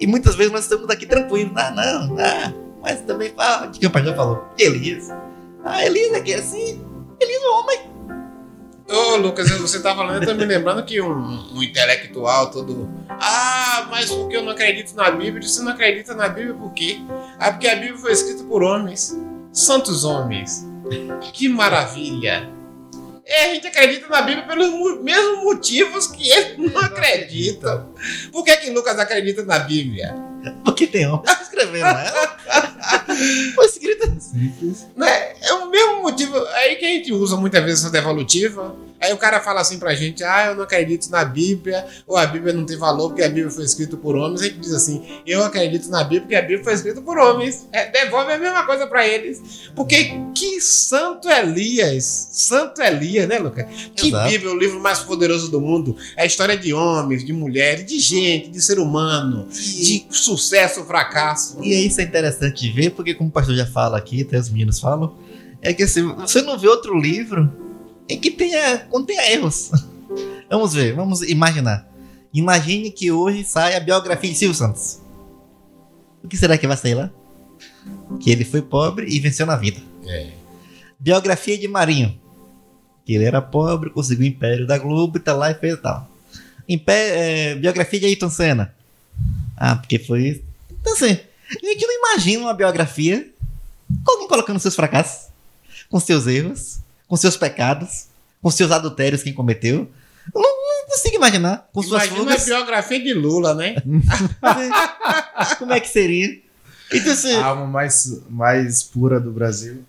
E muitas vezes nós estamos aqui tranquilos. Ah, não, ah, mas também fala. O que o pastor falou? Elias. Ah, Elias é que assim. Elias é homem. Ô, oh, Lucas, você tá falando, eu tô me lembrando que um, um, intelectual todo. Ah, mas porque eu não acredito na Bíblia? Você não acredita na Bíblia por quê? Ah, porque a Bíblia foi escrita por homens, santos homens. Que maravilha! É, a gente acredita na Bíblia pelos mesmos motivos que eles não acreditam. Por que, que Lucas acredita na Bíblia? Porque tem homem escrevendo ela. Foi escrita simples. Né? É o mesmo motivo aí que a gente usa muitas vezes essa devolutiva. Aí o cara fala assim pra gente: ah, eu não acredito na Bíblia, ou a Bíblia não tem valor porque a Bíblia foi escrita por homens. A gente diz assim: eu acredito na Bíblia porque a Bíblia foi escrita por homens. É, devolve a mesma coisa pra eles. Porque que Santo Elias, Santo Elias, né, Lucas? Que Exato. Bíblia é o livro mais poderoso do mundo. É a história de homens, de mulheres, de gente, de ser humano, de sucesso fracasso. E isso é interessante de ver, porque como o pastor já fala aqui, até os meninos falam, é que assim, você não vê outro livro em que tenha, contenha erros. vamos ver, vamos imaginar. Imagine que hoje sai a biografia de Silvio Santos. O que será que vai sair lá? Que ele foi pobre e venceu na vida. É. biografia de Marinho. Que ele era pobre, conseguiu o império da Globo e tá lá e fez tal. Impé é, biografia de Ayrton Senna. Ah, porque foi. Então assim, a gente não imagina uma biografia com alguém colocando seus fracassos, com seus erros, com seus pecados, com seus adultérios que cometeu. Eu não, não consigo imaginar. Com suas Imagina fugas. a biografia de Lula, né? Como é que seria? Então assim, A alma mais, mais pura do Brasil.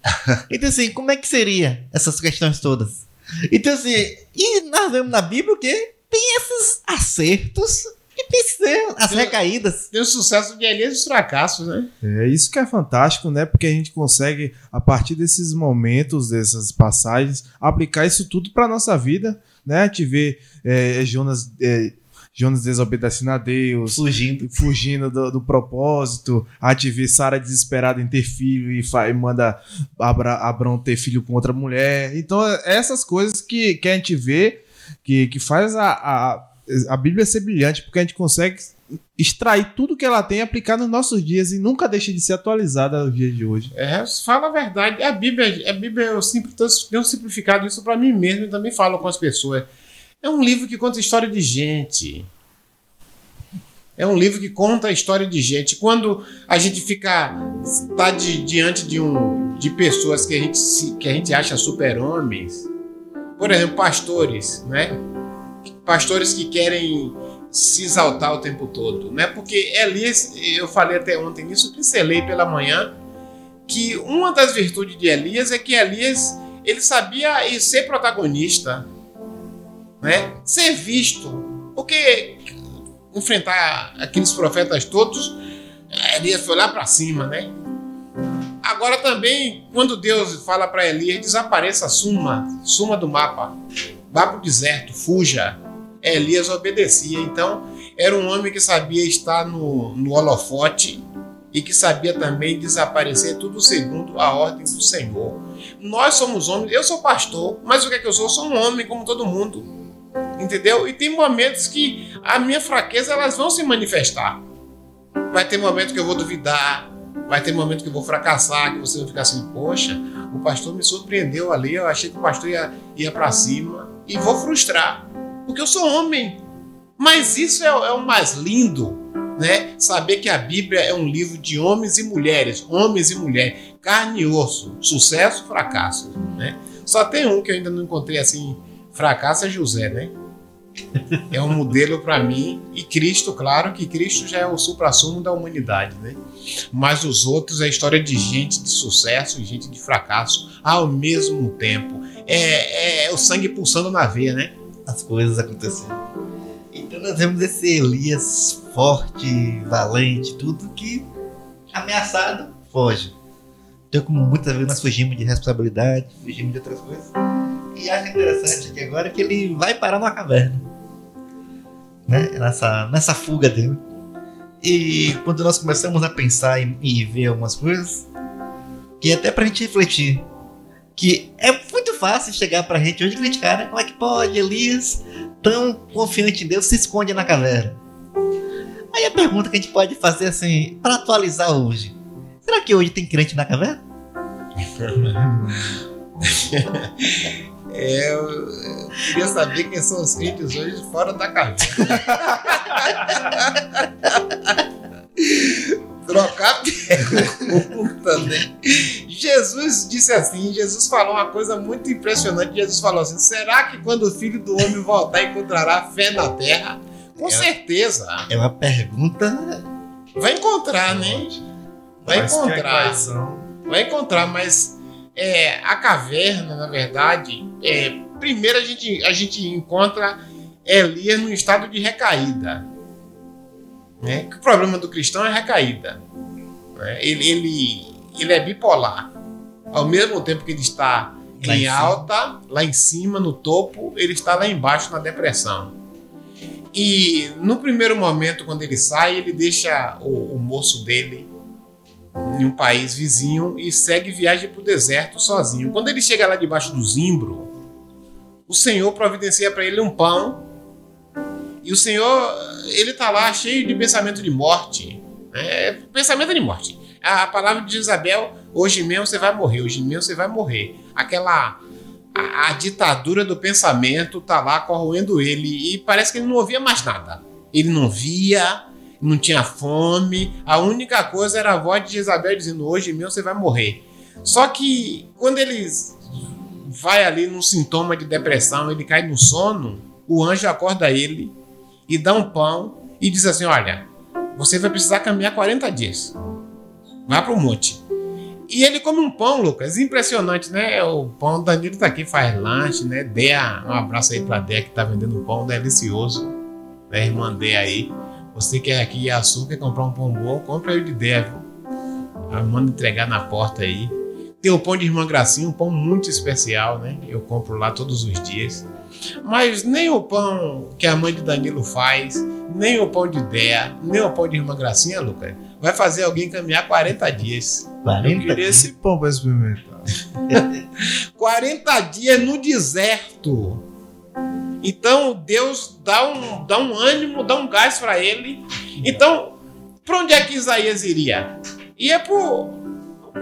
então, assim, como é que seria essas questões todas? Então, assim, e nós vemos na Bíblia o quê? Tem esses acertos e tem as recaídas. Tem o sucesso de Elias e os fracassos, né? É isso que é fantástico, né? Porque a gente consegue, a partir desses momentos, dessas passagens, aplicar isso tudo para nossa vida, né? A gente vê é, Jonas, é, Jonas desobedecendo a Deus, Fugindo. fugindo do, do propósito. A gente vê Sara desesperada em ter filho e, fa- e manda Abra, Abrão ter filho com outra mulher. Então, é essas coisas que, que a gente vê que, que faz a, a, a Bíblia ser brilhante, porque a gente consegue extrair tudo que ela tem e aplicar nos nossos dias e nunca deixa de ser atualizada aos dias de hoje. É, fala a verdade. A Bíblia, a Bíblia eu sempre tenho simplificado isso para mim mesmo e também falo com as pessoas. É um livro que conta história de gente. É um livro que conta a história de gente. Quando a gente fica tá de- diante de um de pessoas que a gente que a gente acha super-homens, por exemplo, pastores, né? Pastores que querem se exaltar o tempo todo, né? Porque Elias, eu falei até ontem nisso, pincelei pela manhã, que uma das virtudes de Elias é que Elias ele sabia ser protagonista, né? Ser visto, porque enfrentar aqueles profetas todos, Elias foi lá para cima, né? Agora também, quando Deus fala para Elias, desapareça, suma, suma do mapa, vá para o deserto, fuja. Elias obedecia, então era um homem que sabia estar no, no holofote e que sabia também desaparecer tudo segundo a ordem do Senhor. Nós somos homens, eu sou pastor, mas o que é que eu sou? Eu sou um homem como todo mundo. Entendeu? E tem momentos que a minha fraqueza elas vão se manifestar. Vai ter momento que eu vou duvidar, vai ter momento que eu vou fracassar, que você vai ficar assim, poxa, o pastor me surpreendeu ali, eu achei que o pastor ia, ia para cima e vou frustrar, porque eu sou homem. Mas isso é, é o mais lindo, né? Saber que a Bíblia é um livro de homens e mulheres, homens e mulheres, carne e osso, sucesso, fracasso, né? Só tem um que eu ainda não encontrei assim, fracasso é José, né? É um modelo para mim e Cristo, claro que Cristo já é o supra-sumo da humanidade, né? Mas os outros é história de gente de sucesso e gente de fracasso ao mesmo tempo. É, é o sangue pulsando na veia, né? As coisas acontecendo. Então nós vemos esse Elias forte, valente, tudo que ameaçado foge. Então, como muitas vezes nós fugimos de responsabilidade, fugimos de outras coisas. E acho interessante aqui agora que ele vai parar numa caverna. Né? Nessa, nessa fuga dele. E quando nós começamos a pensar e, e ver algumas coisas, que até pra gente refletir, que é muito fácil chegar pra gente hoje e criticar, né? Como é que pode Elias, tão confiante em Deus, se esconde na caverna? Aí a pergunta que a gente pode fazer assim, pra atualizar hoje: será que hoje tem crente na caverna? É, eu, eu queria saber quem são os crentes hoje fora da caverna. Trocar pergunta, né? Jesus disse assim: Jesus falou uma coisa muito impressionante. Jesus falou assim: será que quando o filho do homem voltar encontrará fé na terra? Com É. certeza. É uma pergunta. Vai encontrar, né? Vai Mas encontrar. vai encontrar, mas é, a caverna, na verdade, é, primeiro a gente, a gente encontra Elias no estado de recaída. Né? Que o problema do cristão é recaída. né? Ele, ele, ele é bipolar. Ao mesmo tempo que ele está Lá em alta, lá em cima, no topo, ele está lá embaixo na depressão. E no primeiro momento, quando ele sai, ele deixa o, o moço dele em um país vizinho e segue viagem para o deserto sozinho. Quando ele chega lá debaixo do zimbro, o Senhor providencia para ele um pão e o Senhor ele tá lá cheio de pensamento de morte, né? pensamento de morte. A palavra de Isabel, hoje mesmo você vai morrer, hoje mesmo você vai morrer. aquela a, a ditadura do pensamento tá lá corroendo ele e parece que ele não ouvia mais nada. Ele não via, não tinha fome, a única coisa era a voz de Jezabel dizendo: Hoje mesmo você vai morrer. Só que quando ele vai ali num sintoma de depressão, ele cai no sono, o anjo acorda ele e dá um pão e diz assim: Olha, você vai precisar caminhar 40 dias. Vá para o monte. E ele come um pão, Lucas, impressionante, né? O pão, Danilo tá aqui, faz lanche, né? Dea, um abraço aí pra Dea que tá vendendo um pão delicioso. Né, irmã Dea aí. Você quer aqui açúcar, comprar um pão bom, compra aí de Dea, viu? Manda entregar na porta aí. Tem o pão de Irmã Gracinha, um pão muito especial, né? Eu compro lá todos os dias. Mas nem o pão que a mãe de Danilo faz, nem o pão de Dea, nem o pão de Irmã Gracinha, Lucas, vai fazer alguém caminhar 40 dias. 40 Eu queria dias? esse pão para experimentar. 40 dias no deserto. Então Deus dá um, dá um ânimo, dá um gás para ele. Então, para onde é que Isaías iria? Ia para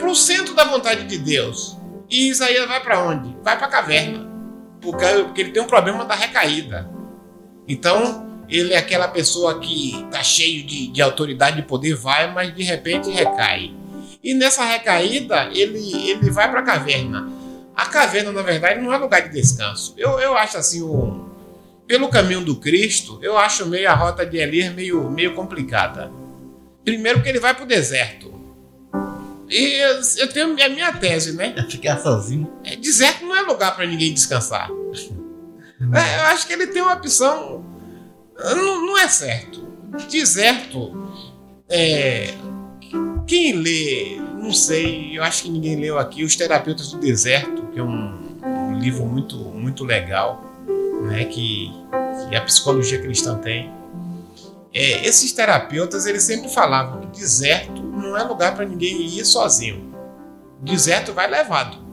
o centro da vontade de Deus. E Isaías vai para onde? Vai para a caverna. Porque, ele tem um problema da recaída. Então, ele é aquela pessoa que tá cheio de, de autoridade e poder, vai, mas de repente recai. E nessa recaída, ele, ele vai para a caverna. A caverna, na verdade, não é lugar de descanso. Eu, eu acho assim, o, pelo caminho do Cristo, eu acho meio a rota de Elias meio, meio complicada. Primeiro que ele vai para o deserto. E eu, eu tenho a minha tese, né? É ficar sozinho. É, deserto não é lugar para ninguém descansar. É, eu acho que ele tem uma opção não, não é certo. Deserto. É, quem lê, não sei, eu acho que ninguém leu aqui, Os Terapeutas do Deserto, que é um, um livro muito, muito legal, né, que, que, a psicologia cristã tem. É, esses terapeutas, eles sempre falavam que deserto não é lugar para ninguém ir sozinho. Deserto vai levado.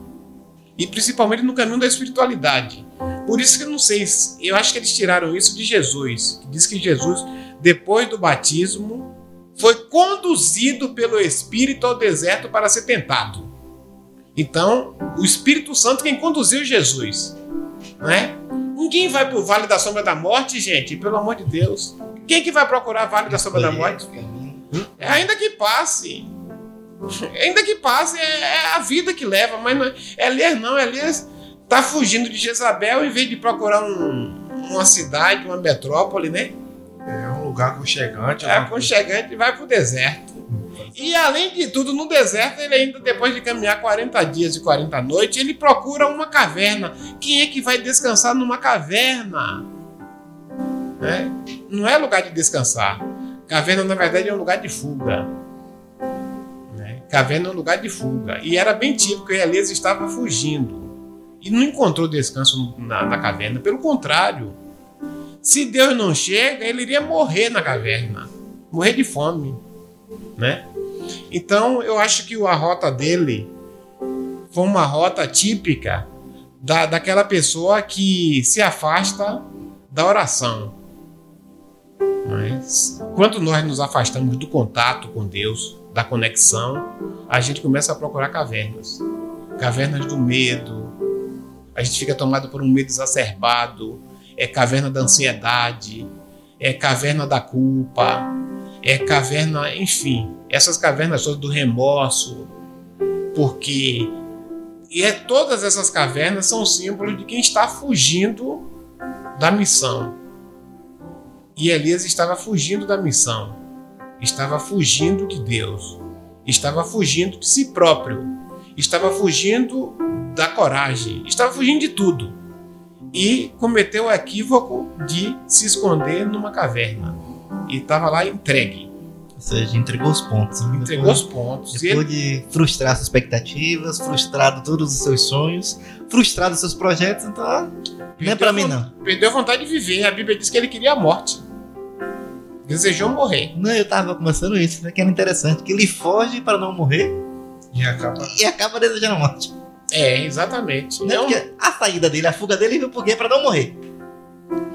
E principalmente no caminho da espiritualidade. Por isso que eu não sei, eu acho que eles tiraram isso de Jesus, que diz que Jesus, depois do batismo, foi conduzido pelo Espírito ao deserto para ser tentado. Então, o Espírito Santo quem conduziu Jesus, né? Ninguém vai para o Vale da Sombra da Morte, gente, pelo amor de Deus. Quem que vai procurar Vale da Sombra da Morte? É, ainda que passe. Ainda que passe, é, é a vida que leva, mas não é, Elias não, Elias tá fugindo de Jezabel em vez de procurar um, uma cidade, uma metrópole, né? É um lugar aconchegante. É aconchegante e vai pro deserto. E além de tudo, no deserto, ele ainda, depois de caminhar 40 dias e 40 noites, ele procura uma caverna. Quem é que vai descansar numa caverna? É? Não é lugar de descansar. Caverna, na verdade, é um lugar de fuga. Né? Caverna é um lugar de fuga. E era bem típico que Elias estava fugindo e não encontrou descanso na, na caverna. Pelo contrário, se Deus não chega, ele iria morrer na caverna, morrer de fome, né? Então eu acho que a rota dele foi uma rota típica da, daquela pessoa que se afasta da oração. Mas quando nós nos afastamos do contato com Deus, da conexão, a gente começa a procurar cavernas. Cavernas do medo, a gente fica tomado por um medo exacerbado, é caverna da ansiedade, é caverna da culpa, é caverna, enfim, essas cavernas todas do remorso, porque e é todas essas cavernas são símbolos de quem está fugindo da missão. E Elias estava fugindo da missão, estava fugindo de Deus, estava fugindo de si próprio, estava fugindo da coragem, estava fugindo de tudo e cometeu o equívoco de se esconder numa caverna e estava lá entregue. Ou seja, entregou os pontos. Né? Entregou depois, os pontos. Depois ele... de frustrar suas expectativas, frustrado todos os seus sonhos, frustrado seus projetos, então não é para mim não. Perdeu a vontade de viver. A Bíblia diz que ele queria a morte. Desejou morrer. Não, eu tava começando isso, né? Que era interessante. Que ele foge para não morrer e acaba, e acaba desejando a morte. É, exatamente. Não, é porque a saída dele, a fuga dele veio porque para não morrer.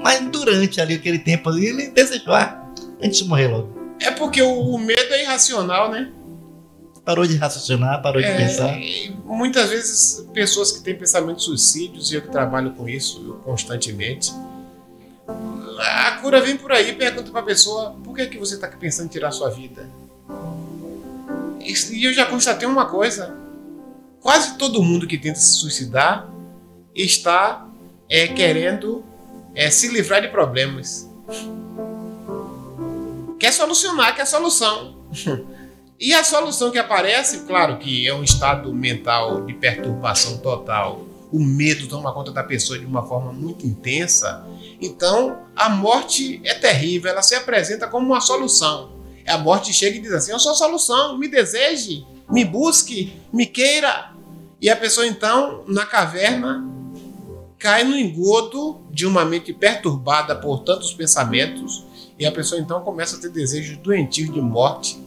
Mas durante ali aquele tempo ali, ele desejou, ah, antes de morrer logo. É porque o, o medo é irracional, né? Parou de raciocinar, parou de É, pensar. e muitas vezes pessoas que têm pensamentos suicídios, e eu que trabalho com isso constantemente, a cura vem por aí, pergunta pra pessoa, por que, é que você tá pensando em tirar sua vida? E eu já constatei uma coisa, quase todo mundo que tenta se suicidar está é, querendo é, se livrar de problemas. Quer solucionar, quer solução. E a solução que aparece, claro que é um estado mental de perturbação total. O medo toma conta da pessoa de uma forma muito intensa. Então, a morte é terrível, ela se apresenta como uma solução. A morte chega e diz assim: Eu sou a solução, me deseje, me busque, me queira. E a pessoa, então, na caverna, cai no engodo de uma mente perturbada por tantos pensamentos. E a pessoa, então, começa a ter desejos doentios de morte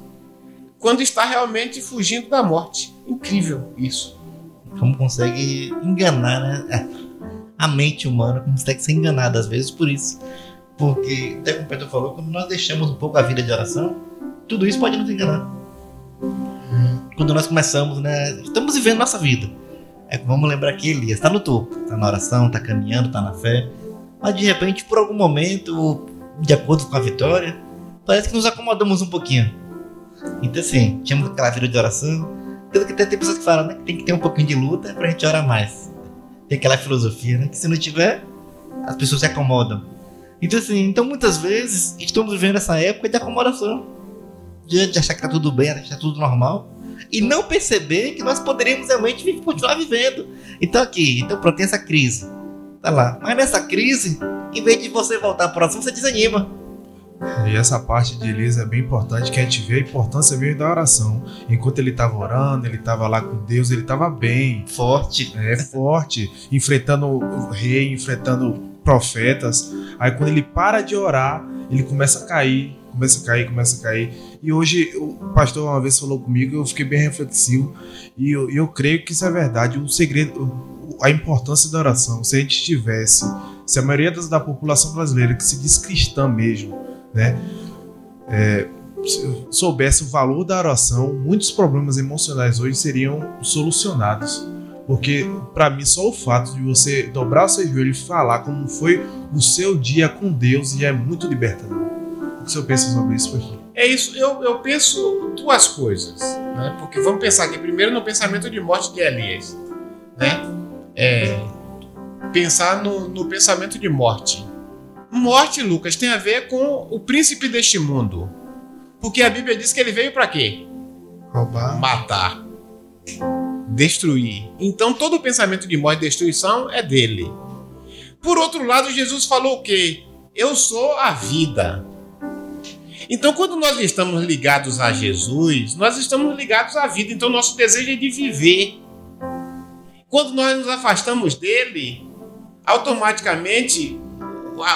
quando está realmente fugindo da morte. Incrível isso. Como consegue enganar, né? A mente humana consegue ser enganada às vezes por isso. Porque, até como o Pedro falou, quando nós deixamos um pouco a vida de oração, tudo isso pode nos enganar. Quando nós começamos, né? Estamos vivendo nossa vida. É, vamos lembrar que Elias está no topo, está na oração, está caminhando, está na fé. Mas de repente, por algum momento, de acordo com a vitória, parece que nos acomodamos um pouquinho. Então, assim, tínhamos aquela vida de oração. Tanto que tem, pessoas que falam né, que tem que ter um pouquinho de luta pra gente orar mais. Tem aquela filosofia, né? Que se não tiver, as pessoas se acomodam. Então, assim, então muitas vezes estamos vivendo essa época de acomodação. De, de achar que tá tudo bem, achar que tá tudo normal. E não perceber que nós poderíamos realmente continuar vivendo. Então aqui, então pronto, tem essa crise. Tá lá. Mas nessa crise, em vez de você voltar próximo, você desanima. E essa parte de Elias é bem importante, que a gente vê a importância mesmo da oração. Enquanto ele estava orando, ele estava lá com Deus, ele estava bem, Forte. é forte, enfrentando o rei, enfrentando profetas. Aí quando ele para de orar, ele começa a cair, começa a cair, começa a cair. E hoje o pastor uma vez falou comigo, eu fiquei bem reflexivo e eu, eu creio que isso é verdade. O segredo, o- a importância da oração. Se a gente tivesse, se a maioria das- da população brasileira que se diz cristã mesmo, né, é, se soubesse o valor da oração, muitos problemas emocionais hoje seriam solucionados. Porque, para mim, só o fato de você dobrar o seu joelho e falar como foi o seu dia com Deus já é muito libertador. O que senhor pensa sobre isso, pastor? É isso, eu, eu penso duas coisas, né? Porque vamos pensar aqui primeiro no pensamento de morte de Elias, né? É, pensar no, no pensamento de morte. Morte, Lucas, tem a ver com o príncipe deste mundo. Porque a Bíblia diz que ele veio para quê? Roubar. Matar, destruir. Então todo o pensamento de morte e destruição é dele. Por outro lado, Jesus falou o quê? Eu sou a vida. Então, quando nós estamos ligados a Jesus, nós estamos ligados à vida. Então, nosso desejo é de viver. Quando nós nos afastamos dele, automaticamente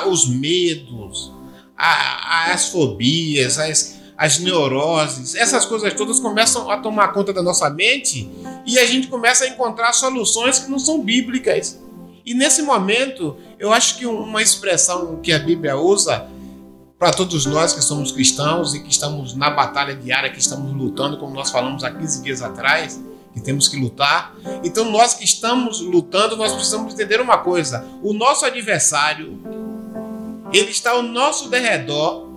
os medos, a- as fobias, as, as neuroses, essas coisas todas começam a tomar conta da nossa mente e a gente começa a encontrar soluções que não são bíblicas. E nesse momento, eu acho que uma expressão que a Bíblia usa para todos nós que somos cristãos e que estamos na batalha diária, que estamos lutando, como nós falamos há 15 dias atrás, que temos que lutar. Então, nós que estamos lutando, nós precisamos entender uma coisa: o nosso adversário, ele está ao nosso derredor,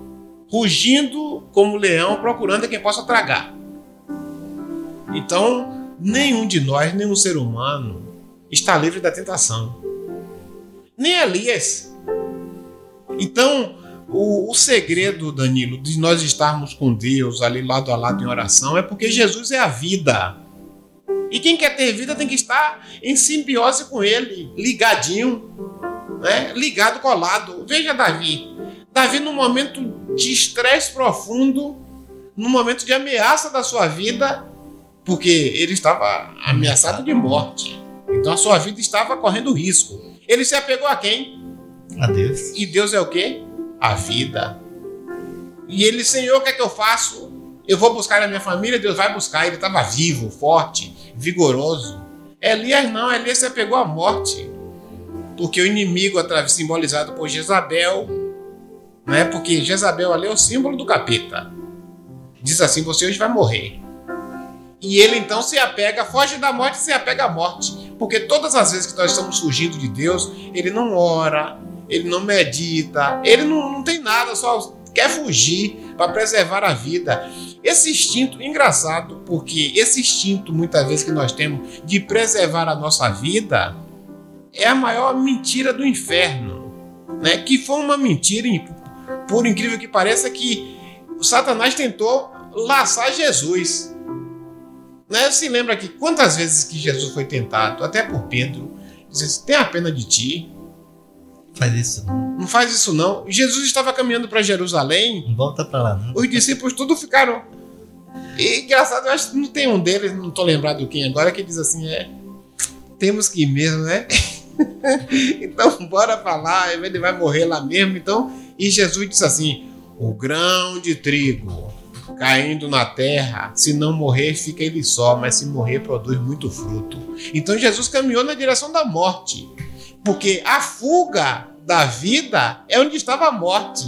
rugindo como leão, procurando quem possa tragar. Então, nenhum de nós, nenhum ser humano, está livre da tentação. Nem Elias. Então, o, o segredo, Danilo, de nós estarmos com Deus ali lado a lado em oração é porque Jesus é a vida. E quem quer ter vida tem que estar em simbiose com Ele, ligadinho, né? ligado, colado. Veja Davi. Davi, num momento de estresse profundo, num momento de ameaça da sua vida, porque ele estava ameaçado de morte. Então a sua vida estava correndo risco. Ele se apegou a quem? A Deus. E Deus é o quê? A vida. E ele, Senhor, o que é que eu faço? Eu vou buscar a minha família, Deus vai buscar. Ele estava vivo, forte, vigoroso. Elias não, Elias se apegou à morte. Porque o inimigo, simbolizado por Jezabel, né? porque Jezabel ali é o símbolo do capeta. Diz assim: você hoje vai morrer. E ele então se apega, foge da morte e se apega à morte. Porque todas as vezes que nós estamos fugindo de Deus, ele não ora, ele não medita, ele não, não tem nada, só quer fugir para preservar a vida. Esse instinto, engraçado, porque esse instinto, muitas vezes, que nós temos de preservar a nossa vida, é a maior mentira do inferno. Né? Que foi uma mentira, por incrível que pareça, que o Satanás tentou laçar Jesus. Né? Se lembra que quantas vezes que Jesus foi tentado, até por Pedro, disse: tem a pena de ti. Faz isso não. Não faz isso não. Jesus estava caminhando para Jerusalém. Não volta para lá não. Os discípulos tudo ficaram. E engraçado, eu acho que não tem um deles, não estou lembrado quem agora, que diz assim: é. Temos que ir mesmo, né? então, bora lá, ele vai morrer lá mesmo. Então, e Jesus disse assim: o grão de trigo caindo na terra, se não morrer, fica ele só, mas se morrer, produz muito fruto. Então Jesus caminhou na direção da morte, porque a fuga da vida é onde estava a morte,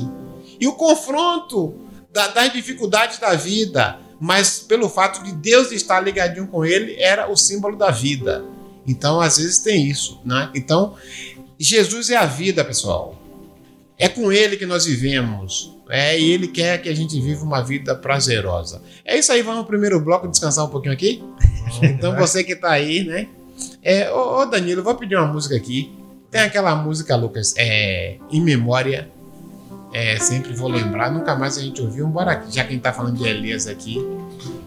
e o confronto da, das dificuldades da vida, mas pelo fato de Deus estar ligadinho com ele, era o símbolo da vida. Então, às vezes tem isso, né? Então, Jesus é a vida, pessoal. É com ele que nós vivemos. É, e ele quer que a gente viva uma vida prazerosa. É isso aí, vamos no primeiro bloco descansar um pouquinho aqui? então você que tá aí, né? É, ô, ô Danilo, vou pedir uma música aqui. Tem aquela música, Lucas, é, em memória. É, sempre vou lembrar, nunca mais a gente ouviu. Bora já que a gente tá falando de Elias aqui,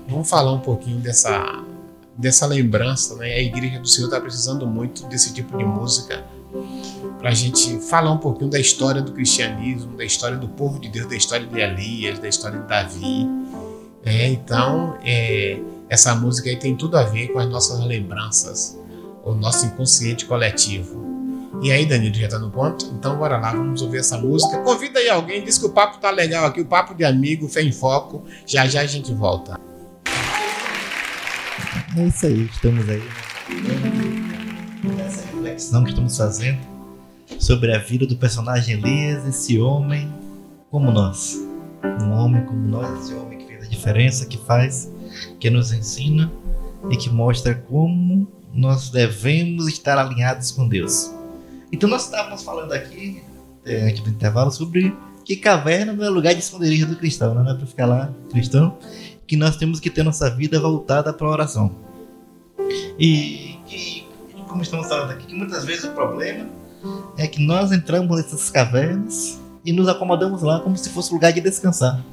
vamos falar um pouquinho dessa, dessa lembrança, né? A igreja do Senhor tá precisando muito desse tipo de música para a gente falar um pouquinho da história do cristianismo, da história do povo de Deus, da história de Elias, da história de Davi. É, então, é, essa música aí tem tudo a ver com as nossas lembranças, o nosso inconsciente coletivo. E aí, Danilo, já tá no ponto? Então, bora lá, vamos ouvir essa música. Convida aí alguém, diz que o papo tá legal aqui, o papo de amigo, fé em foco. Já já a gente volta. É isso aí, estamos aí. Essa reflexão que estamos fazendo sobre a vida do personagem Elias, esse homem como nós. Um homem como nós, esse homem que fez a diferença, que faz, que nos ensina e que mostra como nós devemos estar alinhados com Deus. Então nós estávamos falando aqui, é, antes do intervalo, sobre que caverna não é lugar de esconderijo do cristão, não é para ficar lá cristão, que nós temos que ter nossa vida voltada para a oração. E que, como estamos falando aqui, que muitas vezes o problema é que nós entramos nessas cavernas e nos acomodamos lá como se fosse lugar de descansar.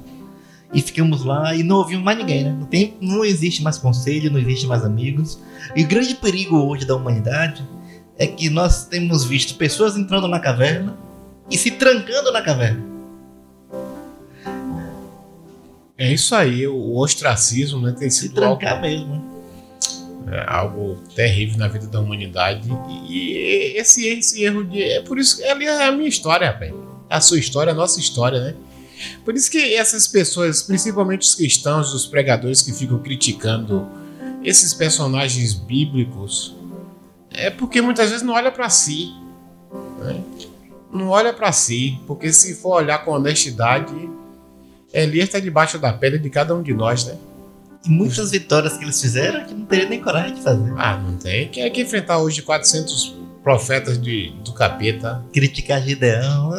E ficamos lá e não ouvimos mais ninguém, né? Não, tem, não existe mais conselho, não existe mais amigos. E o grande perigo hoje da humanidade é que nós temos visto pessoas entrando na caverna e se trancando na caverna. É isso aí, o ostracismo né, tem Se sido trancar algo mesmo. é algo terrível na vida da humanidade. E esse, esse erro de. É por isso que ali é a minha história, rapaz. É a sua história, a nossa história, né? Por isso que essas pessoas, principalmente os cristãos, os pregadores que ficam criticando esses personagens bíblicos, é porque muitas vezes não olha para si. Né? Não olha para si, porque se for olhar com honestidade, Elias está debaixo da pele de cada um de nós, né? E muitas vitórias que eles fizeram que não teria nem coragem de fazer. Ah, não tem. Quem é que enfrentar hoje 400 profetas de, do capeta? Criticar Gideão.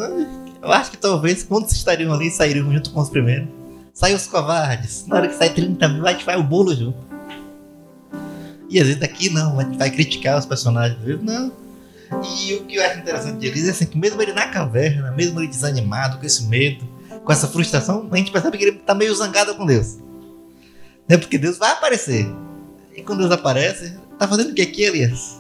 Eu acho que talvez quando estariam ali sairiam junto com os primeiros. Sai os covardes. Na hora que sai 30 mil, a gente vai o bolo junto. E às vezes aqui não, a gente vai criticar os personagens. vezes Não. E o que eu acho interessante de Elias é assim, que mesmo ele na caverna, mesmo ele desanimado, com esse medo, com essa frustração, a gente percebe que ele tá meio zangado com Deus. Né? Porque Deus vai aparecer. E quando Deus aparece, tá fazendo o que aqui, Elias?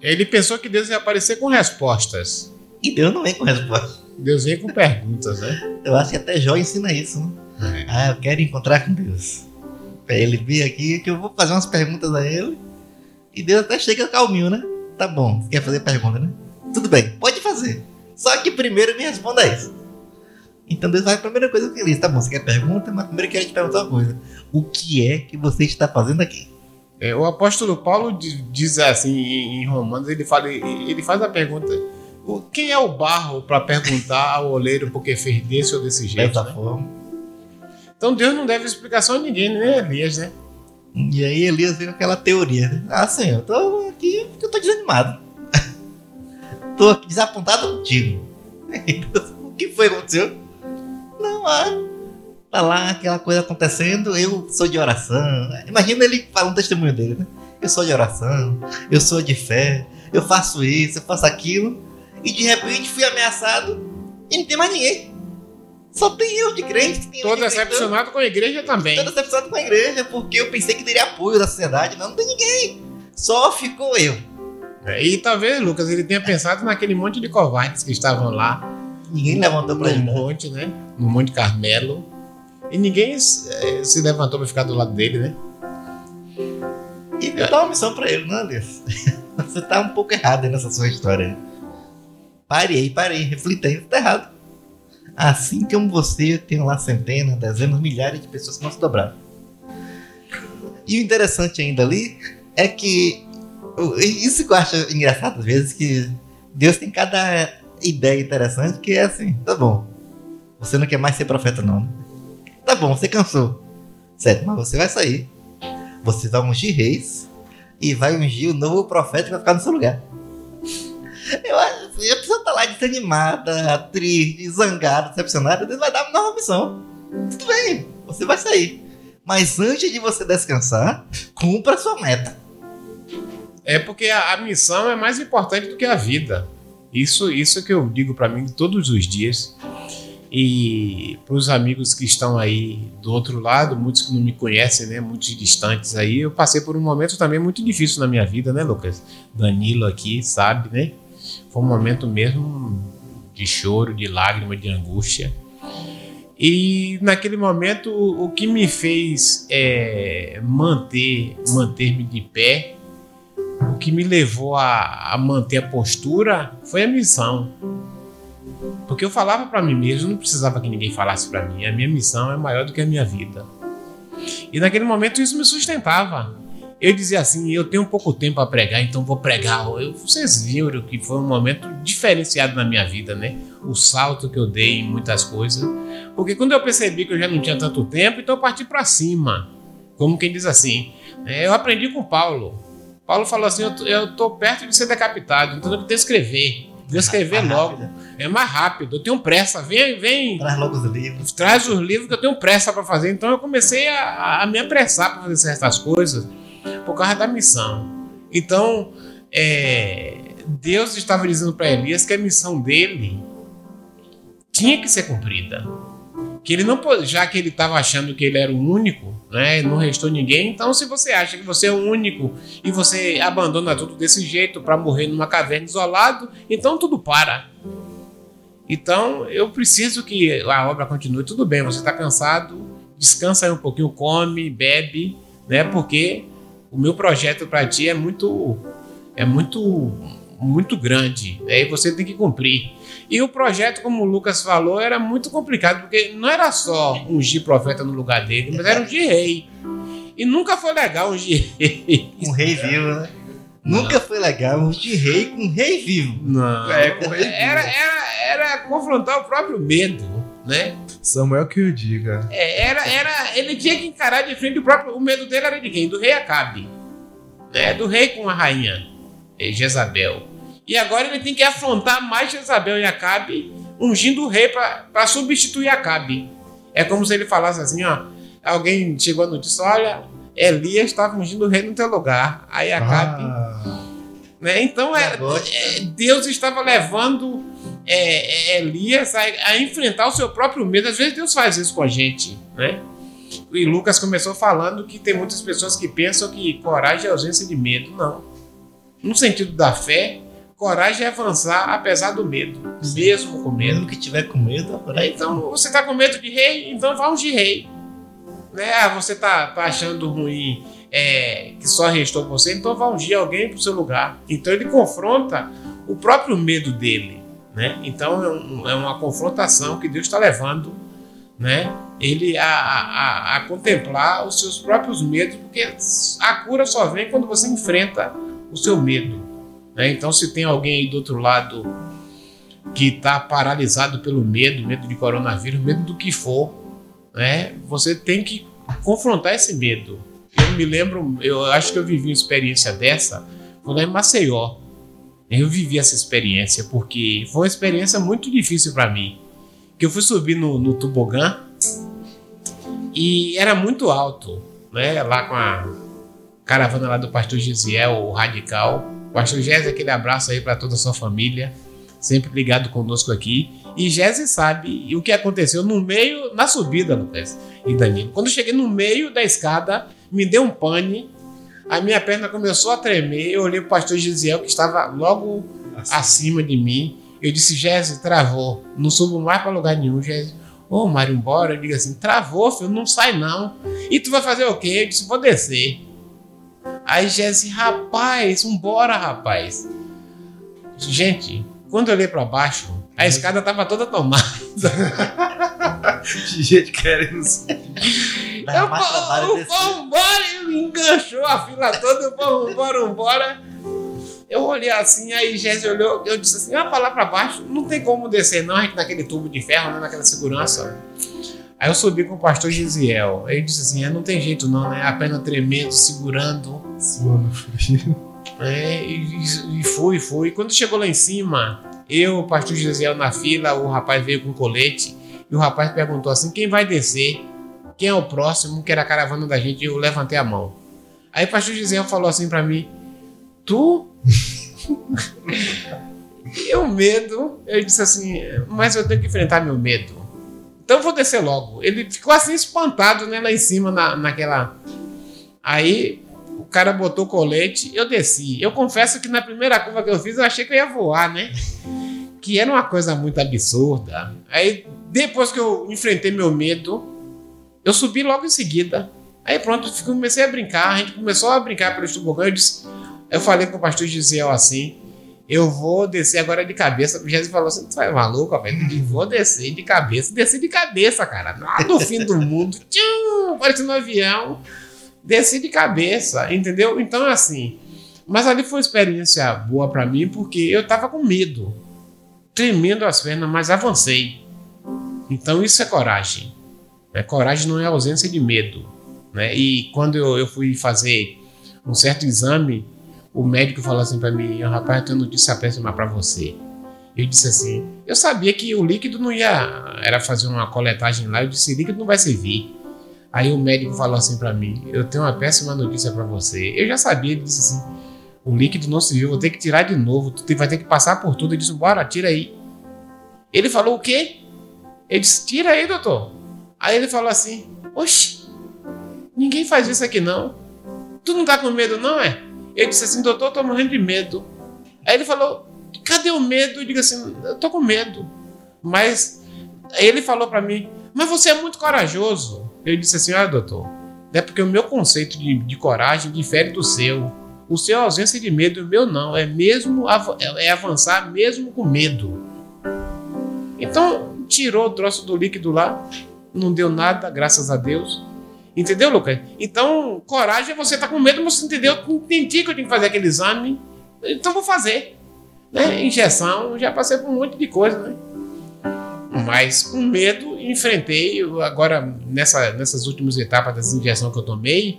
Ele pensou que Deus ia aparecer com respostas. E Deus não vem com resposta. Deus vem com perguntas, né? Eu acho que até Jó ensina isso, né? Ah, eu quero encontrar com Deus. Pra ele vir aqui, que eu vou fazer umas perguntas a ele. E Deus até chega calminho, né? Tá bom, quer fazer pergunta, né? Tudo bem, pode fazer. Só que primeiro me responda isso. Então Deus vai a primeira coisa que ele diz. Tá bom, você quer pergunta, mas primeiro eu quero te perguntar uma coisa. O que é que você está fazendo aqui? É, o apóstolo Paulo di- diz assim em Romanos, ele, fala, ele faz a pergunta: quem é o barro para perguntar ao oleiro porque fez desse ou desse jeito? Dessa né? forma. Então Deus não deve explicação a ninguém, nem a Elias, né? E aí Elias veio com aquela teoria, né? Ah, senhor, eu tô aqui porque eu tô desanimado. tô aqui desapontado contigo. o que foi que aconteceu? Não, ah, tá lá aquela coisa acontecendo, eu sou de oração. Imagina ele falando o testemunho dele, né? Eu sou de oração, eu sou de fé, eu faço isso, eu faço aquilo. E de repente fui ameaçado e não tem mais ninguém. Só tem eu de crente. Tô decepcionado com a igreja também. Tô decepcionado com a igreja, porque eu pensei que teria apoio da sociedade. Não, não tem ninguém. Só ficou eu. É, e talvez, Lucas, ele tenha pensado naquele monte de covardes que estavam lá. Ninguém levantou pra no ajudar. monte, né? No Monte Carmelo. E ninguém eh, se levantou pra ficar do lado dele, né? E eu dar uma missão pra ele, não, Alice? Você tá um pouco errado aí nessa sua história. aí. Pare aí, pare aí, reflita aí, você tá errado. Assim como você, tem lá centenas, dezenas, milhares de pessoas que não se dobraram. E o interessante ainda ali é que. Isso que eu acho engraçado às vezes, que Deus tem cada ideia interessante que é assim, tá bom. Você não quer mais ser profeta, não, né? Tá bom, você cansou. Certo, mas você vai sair. Você vai ungir reis e vai ungir o novo profeta que vai ficar no seu lugar. Eu acho que a pessoa tá lá desanimada, triste, zangada, decepcionada, Deus vai dar uma nova missão. Tudo bem, você vai sair. Mas antes de você descansar, cumpra a sua meta. É porque a missão é mais importante do que a vida. Isso, isso que eu digo pra mim todos os dias. E para os amigos que estão aí do outro lado, muitos que não me conhecem, né, muitos distantes aí, eu passei por um momento também muito difícil na minha vida, né, Lucas? Danilo aqui sabe, né? Foi um momento mesmo de choro, de lágrima, de angústia. E naquele momento o que me fez é, manter, manter-me de pé o que me levou a, a manter a postura foi a missão. Porque eu falava para mim mesmo, não precisava que ninguém falasse para mim. A minha missão é maior do que a minha vida. E naquele momento isso me sustentava. Eu dizia assim: eu tenho pouco tempo para pregar, então vou pregar. Eu, vocês viram que foi um momento diferenciado na minha vida, né? O salto que eu dei em muitas coisas. Porque quando eu percebi que eu já não tinha tanto tempo, então eu parti para cima. Como quem diz assim: é, eu aprendi com Paulo. Paulo falou assim: eu tô perto de ser decapitado, então eu tenho que escrever. Vou escrever Mais logo. rápido. É mais rápido, eu tenho pressa. Vem, vem, Traz logo os livros. traz os livros que eu tenho pressa para fazer. Então eu comecei a, a me apressar para fazer certas coisas por causa da missão. Então é, Deus estava dizendo para Elias que a missão dele tinha que ser cumprida. Que ele não po- já que ele estava achando que ele era o único, né, não restou ninguém. Então, se você acha que você é o único e você abandona tudo desse jeito para morrer numa caverna isolado, então tudo para. Então, eu preciso que a obra continue. Tudo bem, você está cansado, descansa aí um pouquinho, come, bebe, né? Porque o meu projeto para ti é muito, é muito, muito grande. Aí você tem que cumprir. E o projeto, como o Lucas falou, era muito complicado, porque não era só ungir profeta no lugar dele, mas era ungir rei. E nunca foi legal ungir rei. Com um rei vivo, né? Nunca foi legal ungir rei com um rei vivo. Não. É, com rei Era, era, era confrontar o próprio medo, né? Samuel que eu diga. É, era, era, ele tinha que encarar de frente o próprio. O medo dele era de quem? Do rei Acabe. Né? Do rei com a rainha, eh, Jezabel. E agora ele tem que afrontar mais Jezabel e Acabe, ungindo o rei para substituir Acabe. É como se ele falasse assim: ó. Alguém chegou a notícia: olha, Elias estava ungindo o rei no teu lugar. Aí Acabe. Ah, Né? Então é, é, Deus estava levando é, é, Elias a, a enfrentar o seu próprio medo. Às vezes Deus faz isso com a gente, né? E Lucas começou falando que tem muitas pessoas que pensam que coragem é ausência de medo. Não. No sentido da fé, coragem é avançar apesar do medo, mesmo com medo. Mesmo que tiver com medo, por aí. Então, você tá com medo de rei? Então vá ungir rei. Né? Ah, você tá, tá achando ruim é, que só restou você, então vá ungir alguém pro seu lugar. Então ele confronta o próprio medo dele. Né? Então é, um- é uma confrontação que Deus está levando né? ele a, a- a contemplar os seus próprios medos, porque a cura só vem quando você enfrenta o seu medo. Né? Então, se tem alguém aí do outro lado que está paralisado pelo medo, medo de coronavírus, medo do que for, né? Você tem que confrontar esse medo. Eu me lembro, eu acho que eu vivi uma experiência dessa, lá em Maceió. Eu vivi essa experiência porque foi uma experiência muito difícil para mim. Que eu fui subir no, no tobogã e era muito alto, né? Lá com a caravana lá do pastor Gisiel, o radical. Pastor Gésio, aquele abraço aí para toda a sua família, sempre ligado conosco aqui. E Gésio sabe o que aconteceu no meio, na subida, Lucas e Danilo. Quando eu cheguei no meio da escada, me deu um pane, a minha perna começou a tremer. Eu olhei para o pastor Gisiel, que estava logo acima de mim. Eu disse: Gésio, travou, não subo mais para lugar nenhum, Gésio. Ô, oh, Mário, embora. Eu digo assim: travou, filho, não sai não. E tu vai fazer o quê? Eu disse: vou descer. Aí Jesse, rapaz, vambora, rapaz. Gente, quando eu olhei para baixo, a escada tava toda tomada. De gente querendo. Eu, vambora, ele enganchou a fila toda, vambora, vambora. Eu olhei assim, aí Jesse olhou, eu disse assim: ah, pra lá pra baixo, não tem como descer, não, a gente naquele tubo de ferro, né, naquela segurança. Aí eu subi com o pastor Gisiel. Ele disse assim: é, não tem jeito não, né? A perna tremendo, segurando. Suando frio. É, e, e fui, fui. Quando chegou lá em cima, eu, o pastor Gisiel na fila, o rapaz veio com colete. E o rapaz perguntou assim: quem vai descer? Quem é o próximo? Que era a caravana da gente. E eu levantei a mão. Aí o pastor Gisiel falou assim para mim: Tu? e o medo, eu disse assim: Mas eu tenho que enfrentar meu medo. Então vou descer logo. Ele ficou assim espantado, né, lá em cima, na, naquela. Aí o cara botou colete, eu desci. Eu confesso que na primeira curva que eu fiz, eu achei que eu ia voar, né? Que era uma coisa muito absurda. Aí depois que eu enfrentei meu medo, eu subi logo em seguida. Aí pronto, comecei a brincar. A gente começou a brincar pelo tobogã. Eu, eu falei com o pastor Gisel assim: eu vou descer agora de cabeça. Jesus falou assim: tu é maluco, velho? Vou descer de cabeça. Desci de cabeça, cara. Lá no fim do mundo. Tchum, parecendo um avião. Desci de cabeça, entendeu? Então, assim. Mas ali foi uma experiência boa para mim, porque eu tava com medo. Tremendo as pernas, mas avancei. Então, isso é coragem. É, coragem não é ausência de medo. Né? E quando eu, eu fui fazer um certo exame o médico falou assim para mim: rapaz, eu tenho notícia péssima para você. Eu disse assim: eu sabia que o líquido não ia. Era fazer uma coletagem lá. Eu disse: líquido não vai servir. Aí o médico falou assim para mim: eu tenho uma péssima notícia para você. Eu já sabia. Ele disse assim: o líquido não serviu, vou ter que tirar de novo. Tu vai ter que passar por tudo. Eu disse: bora, tira aí. Ele falou: o quê? Eu disse: tira aí, doutor. Aí ele falou assim: oxe, ninguém faz isso aqui não. Tu não tá com medo, não é? Eu disse assim, doutor, eu morrendo de medo. Aí ele falou, cadê o medo? Eu digo assim, eu tô com medo. Mas ele falou para mim, mas você é muito corajoso. Eu disse assim, ah, doutor, é porque o meu conceito de, de coragem difere do seu. O seu é ausência de medo, o meu não. É mesmo é avançar mesmo com medo. Então, tirou o troço do líquido lá, não deu nada, graças a Deus. Entendeu, Lucas? Então, coragem é você estar tá com medo, mas você entendeu? Entendi que eu tinha que fazer aquele exame, então vou fazer. Né? Injeção, já passei por um monte de coisa, né? Mas com medo, enfrentei. Agora, nessa, nessas últimas etapas das injeções que eu tomei,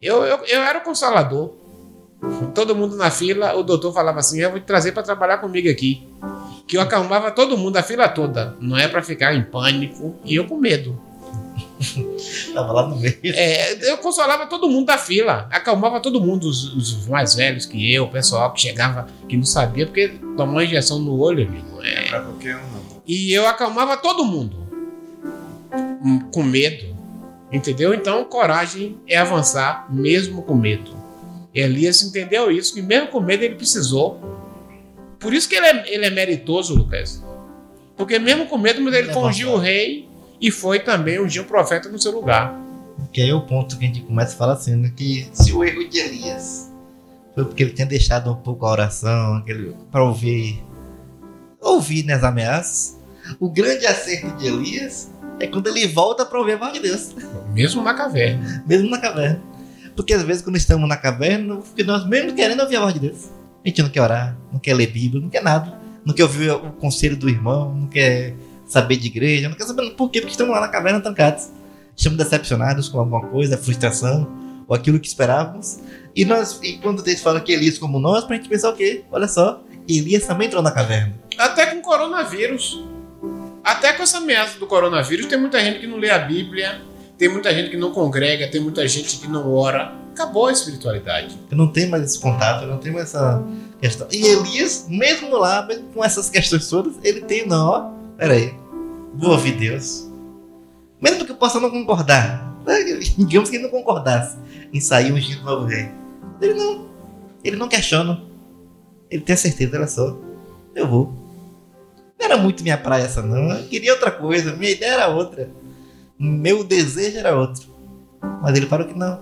eu, eu, eu era o consolador. Todo mundo na fila, o doutor falava assim: Eu vou te trazer para trabalhar comigo aqui. Que eu acalmava todo mundo, a fila toda. Não é para ficar em pânico e eu com medo. Tava lá no meio. É, eu consolava todo mundo da fila, acalmava todo mundo, os, os, mais velhos que eu, o pessoal que chegava, que não sabia, porque tomou injeção no olho, amigo. É, é pra qualquer um, não. E eu acalmava todo mundo, hum, com medo, entendeu? Então, coragem é avançar mesmo com medo. Elias entendeu isso, que mesmo com medo ele precisou. Por isso que ele é, ele é meritoso, Lucas. Porque mesmo com medo, ele, ele fungiu o rei e foi também ungir um profeta no seu lugar. Que aí é o ponto que a gente começa a falar assim, né? que se o erro de Elias foi porque ele tinha deixado um pouco a oração para ouvir, ouvir nas ameaças, o grande acerto de Elias é quando ele volta para ouvir a voz de Deus. Mesmo na caverna. Mesmo na caverna. Porque às vezes quando estamos na caverna, nós mesmo querendo ouvir a voz de Deus. A gente não quer orar, não quer ler Bíblia, não quer nada. Não quer ouvir o conselho do irmão, não quer saber de igreja, não quer saber por quê, porque estamos lá na caverna trancados. Estamos decepcionados com alguma coisa, frustração, ou aquilo que esperávamos. E nós, e quando eles falam que Elias como nós, pra gente pensar o quê? Olha só, Elias também entrou na caverna. Até com coronavírus. Até com essa ameaça do coronavírus, tem muita gente que não lê a Bíblia, tem muita gente que não congrega, tem muita gente que não ora. Acabou a espiritualidade. Eu não tenho mais esse contato, eu não tenho mais essa questão. E Elias, mesmo lá, mesmo com essas questões todas, ele tem, não, ó, peraí, vou ouvir Deus. Mesmo que eu possa não concordar, digamos que ele não concordasse em sair um do novo rei. Ele não, ele não questiona. Ele tem a certeza, olha só, eu vou. Não era muito minha praia essa não, eu queria outra coisa, minha ideia era outra. Meu desejo era outro. Mas ele falou que não.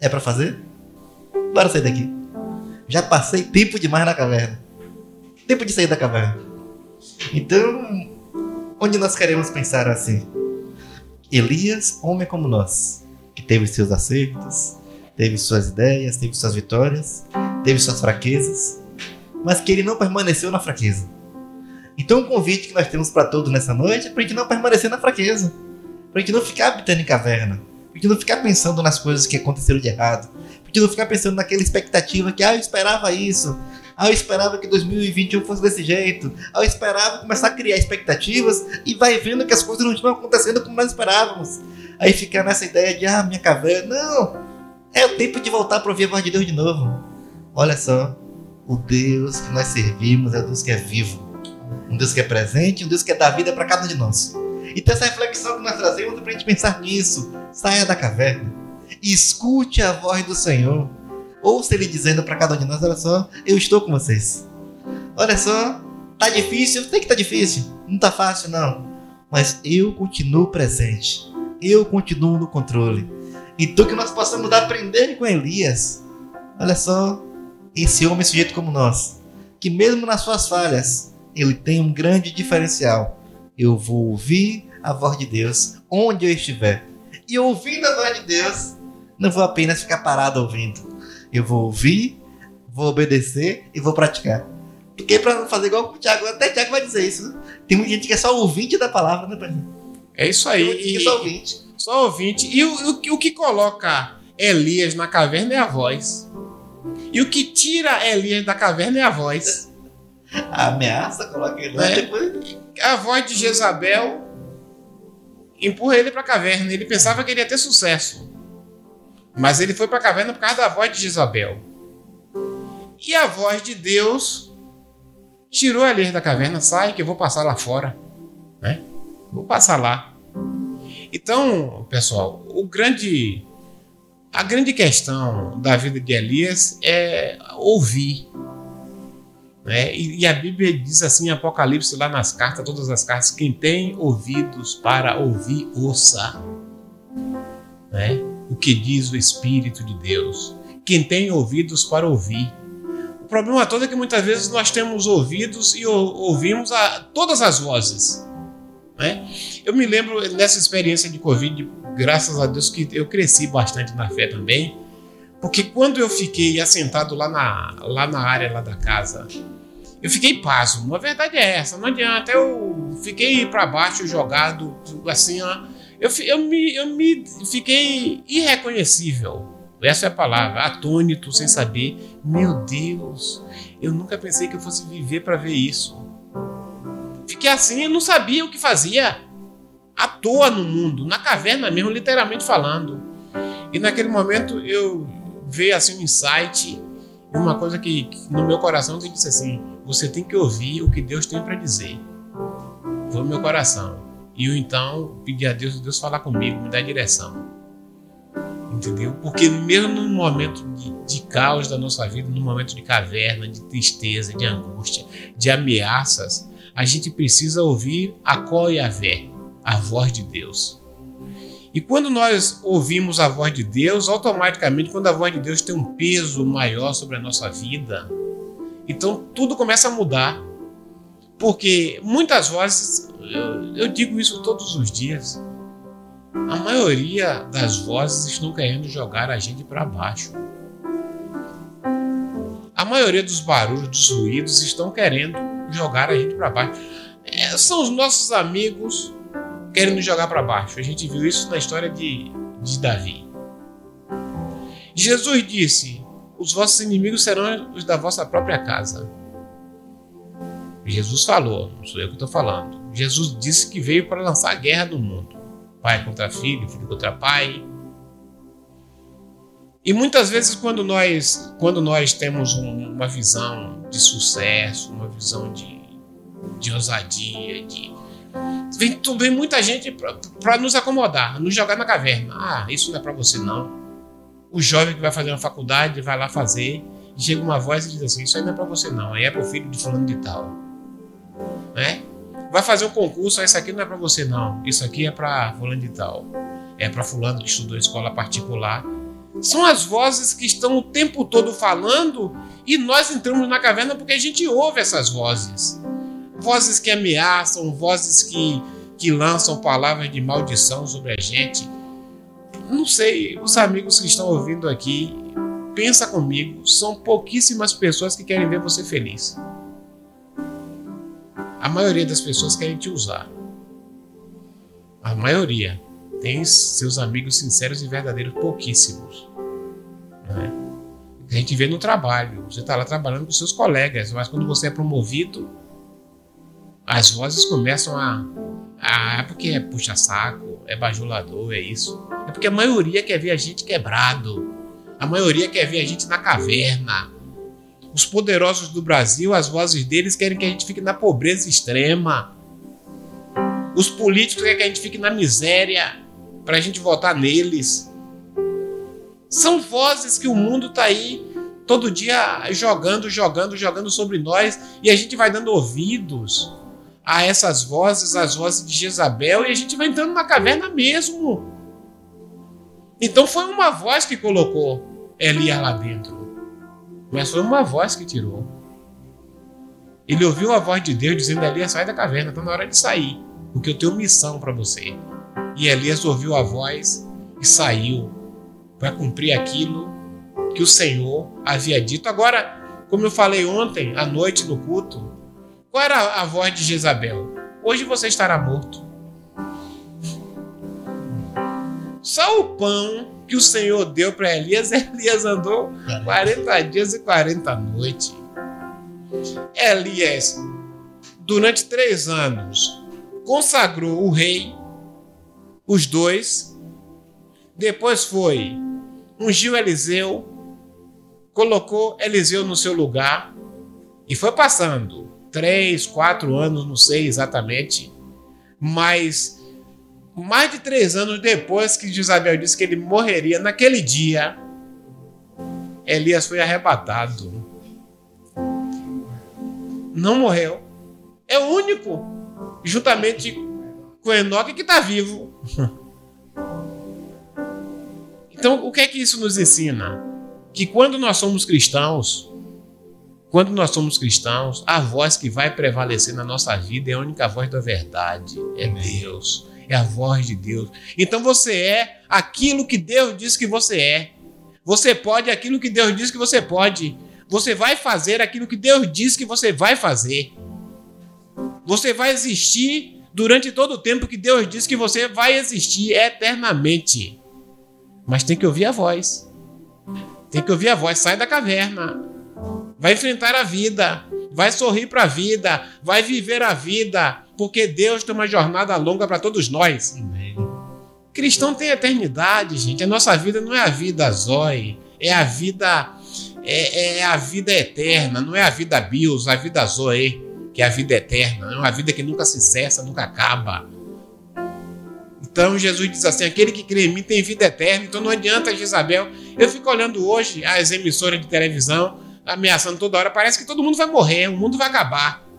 É para fazer? Bora sair daqui. Já passei tempo demais na caverna. Tempo de sair da caverna. Então, onde nós queremos pensar assim? Elias, homem como nós, que teve seus acertos, teve suas ideias, teve suas vitórias, teve suas fraquezas, mas que ele não permaneceu na fraqueza. Então, o convite que nós temos para todos nessa noite é para a gente não permanecer na fraqueza, para a gente não ficar habitando em caverna, para a gente não ficar pensando nas coisas que aconteceram de errado, para a gente não ficar pensando naquela expectativa que, ah, eu esperava isso, ah, eu esperava que 2021 fosse desse jeito. Ah, eu esperava começar a criar expectativas e vai vendo que as coisas não estão acontecendo como nós esperávamos. Aí ficar nessa ideia de, ah, minha caverna. Não! É o tempo de voltar para ouvir a voz de Deus de novo. Olha só, o Deus que nós servimos é o Deus que é vivo. Um Deus que é presente, um Deus que é dar vida para cada um de nós. Então essa reflexão que nós trazemos é para a gente pensar nisso. Saia da caverna. Escute a voz do Senhor. Ouça ele dizendo para cada um de nós: Olha só, eu estou com vocês. Olha só, tá difícil, tem que tá difícil. Não tá fácil, não. Mas eu continuo presente. Eu continuo no controle. Então que nós possamos aprender com Elias. Olha só, esse homem sujeito como nós, que mesmo nas suas falhas, ele tem um grande diferencial. Eu vou ouvir a voz de Deus onde eu estiver. E ouvindo a voz de Deus, não vou apenas ficar parado ouvindo, eu vou ouvir, vou obedecer e vou praticar. Porque para fazer igual o Tiago, até o Tiago vai dizer isso. Né? Tem muita gente que é só ouvinte da palavra, né, Pedro? É isso aí. Tem gente que é só ouvinte. Só ouvinte. E o, o, o que coloca Elias na caverna é a voz. E o que tira Elias da caverna é a voz. A ameaça coloca ele lá é. depois. A voz de Jezabel empurra ele para a caverna. Ele pensava que ele ia ter sucesso. Mas ele foi para a caverna por causa da voz de Jezabel. E a voz de Deus tirou ele da caverna, sai que eu vou passar lá fora, né? Vou passar lá. Então, pessoal, o grande a grande questão da vida de Elias é ouvir. Né? E, e, a Bíblia diz assim em Apocalipse, lá nas cartas, todas as cartas: quem tem ouvidos para ouvir, ouça. Né? Que diz o Espírito de Deus. Quem tem ouvidos para ouvir. O problema todo é que muitas vezes nós temos ouvidos e ouvimos a, todas as vozes. Né? Eu me lembro nessa experiência de Covid, graças a Deus que eu cresci bastante na fé também, porque quando eu fiquei assentado lá na, lá na área lá da casa, eu fiquei pasmo. A verdade é essa, não adianta. Eu fiquei para baixo jogado, assim, ó eu, eu, me, eu me fiquei irreconhecível. Essa é a palavra, atônito, sem saber. Meu Deus, eu nunca pensei que eu fosse viver para ver isso. Fiquei assim, eu não sabia o que fazia. À toa no mundo, na caverna mesmo, literalmente falando. E naquele momento eu veio assim um insight, uma coisa que, que no meu coração que disse assim: você tem que ouvir o que Deus tem para dizer. Foi o meu coração. E eu então pedi a Deus, Deus falar comigo, me dar direção. Entendeu? Porque mesmo no momento de, de caos da nossa vida, no momento de caverna, de tristeza, de angústia, de ameaças, a gente precisa ouvir a qual e a vé, a voz de Deus. E quando nós ouvimos a voz de Deus, automaticamente, quando a voz de Deus tem um peso maior sobre a nossa vida, então tudo começa a mudar. Porque muitas vozes eu, eu digo isso todos os dias. A maioria das vozes estão querendo jogar a gente para baixo. A maioria dos barulhos, dos ruídos estão querendo jogar a gente para baixo. É, são os nossos amigos querendo jogar para baixo. A gente viu isso na história de, de Davi. Jesus disse: Os vossos inimigos serão os da vossa própria casa. Jesus falou, não sou eu que estou falando. Jesus disse que veio para lançar guerra no mundo: pai contra filho, filho contra pai. E muitas vezes, quando nós, quando nós temos um, uma visão de sucesso, uma visão de, de ousadia, de, vem, vem muita gente para nos acomodar, nos jogar na caverna. Ah, isso não é para você não o jovem que vai fazer uma faculdade vai lá fazer, chega uma voz e diz assim: Isso aí não é para você, não, aí é para o filho de fulano de tal. Né? Vai fazer um concurso, isso aqui não é para você, não, isso aqui é para fulano de tal, é para fulano que estudou em escola particular. São as vozes que estão o tempo todo falando e nós entramos na caverna porque a gente ouve essas vozes. Vozes que ameaçam, vozes que, que lançam palavras de maldição sobre a gente não sei, os amigos que estão ouvindo aqui, pensa comigo, são pouquíssimas pessoas que querem ver você feliz. A maioria das pessoas querem te usar. A maioria tem seus amigos sinceros e verdadeiros pouquíssimos. Né? A gente vê no trabalho. Você está lá trabalhando com seus colegas, mas quando você é promovido, as vozes começam a. Ah, é porque é puxa-saco, é bajulador, é isso. É porque a maioria quer ver a gente quebrado. A maioria quer ver a gente na caverna. Os poderosos do Brasil, as vozes deles querem que a gente fique na pobreza extrema. Os políticos querem que a gente fique na miséria para a gente votar neles. São vozes que o mundo está aí todo dia jogando, jogando, jogando sobre nós e a gente vai dando ouvidos a essas vozes, as vozes de Jezabel e a gente vai entrando na caverna mesmo. Então foi uma voz que colocou Elias lá dentro. Mas foi uma voz que tirou. Ele ouviu a voz de Deus dizendo: Elias, sai da caverna, está na hora de sair, porque eu tenho missão para você. E Elias ouviu a voz e saiu para cumprir aquilo que o Senhor havia dito. Agora, como eu falei ontem à noite no culto, qual era a voz de Jezabel? Hoje você estará morto. Só o pão que o Senhor deu para Elias, Elias andou 40 dias e 40 noites. Elias, durante três anos, consagrou o rei, os dois. Depois foi, ungiu Eliseu, colocou Eliseu no seu lugar e foi passando três, quatro anos, não sei exatamente, mas mais de três anos depois que Jezabel disse que ele morreria, naquele dia, Elias foi arrebatado. Não morreu. É o único, juntamente com Enoque, que está vivo. Então, o que é que isso nos ensina? Que quando nós somos cristãos, quando nós somos cristãos, a voz que vai prevalecer na nossa vida é a única voz da verdade, é Deus é a voz de Deus. Então você é aquilo que Deus diz que você é. Você pode aquilo que Deus diz que você pode. Você vai fazer aquilo que Deus diz que você vai fazer. Você vai existir durante todo o tempo que Deus diz que você vai existir eternamente. Mas tem que ouvir a voz. Tem que ouvir a voz. Sai da caverna. Vai enfrentar a vida. Vai sorrir para a vida. Vai viver a vida porque Deus tem uma jornada longa para todos nós. Amém. Cristão tem eternidade, gente. A nossa vida não é a vida zói, é a vida é, é, a vida eterna, não é a vida bios, a vida zoe, que é a vida eterna, é uma vida que nunca se cessa, nunca acaba. Então Jesus diz assim: aquele que crê em mim tem vida eterna. Então não adianta, Isabel. Eu fico olhando hoje as emissoras de televisão ameaçando toda hora. Parece que todo mundo vai morrer, o mundo vai acabar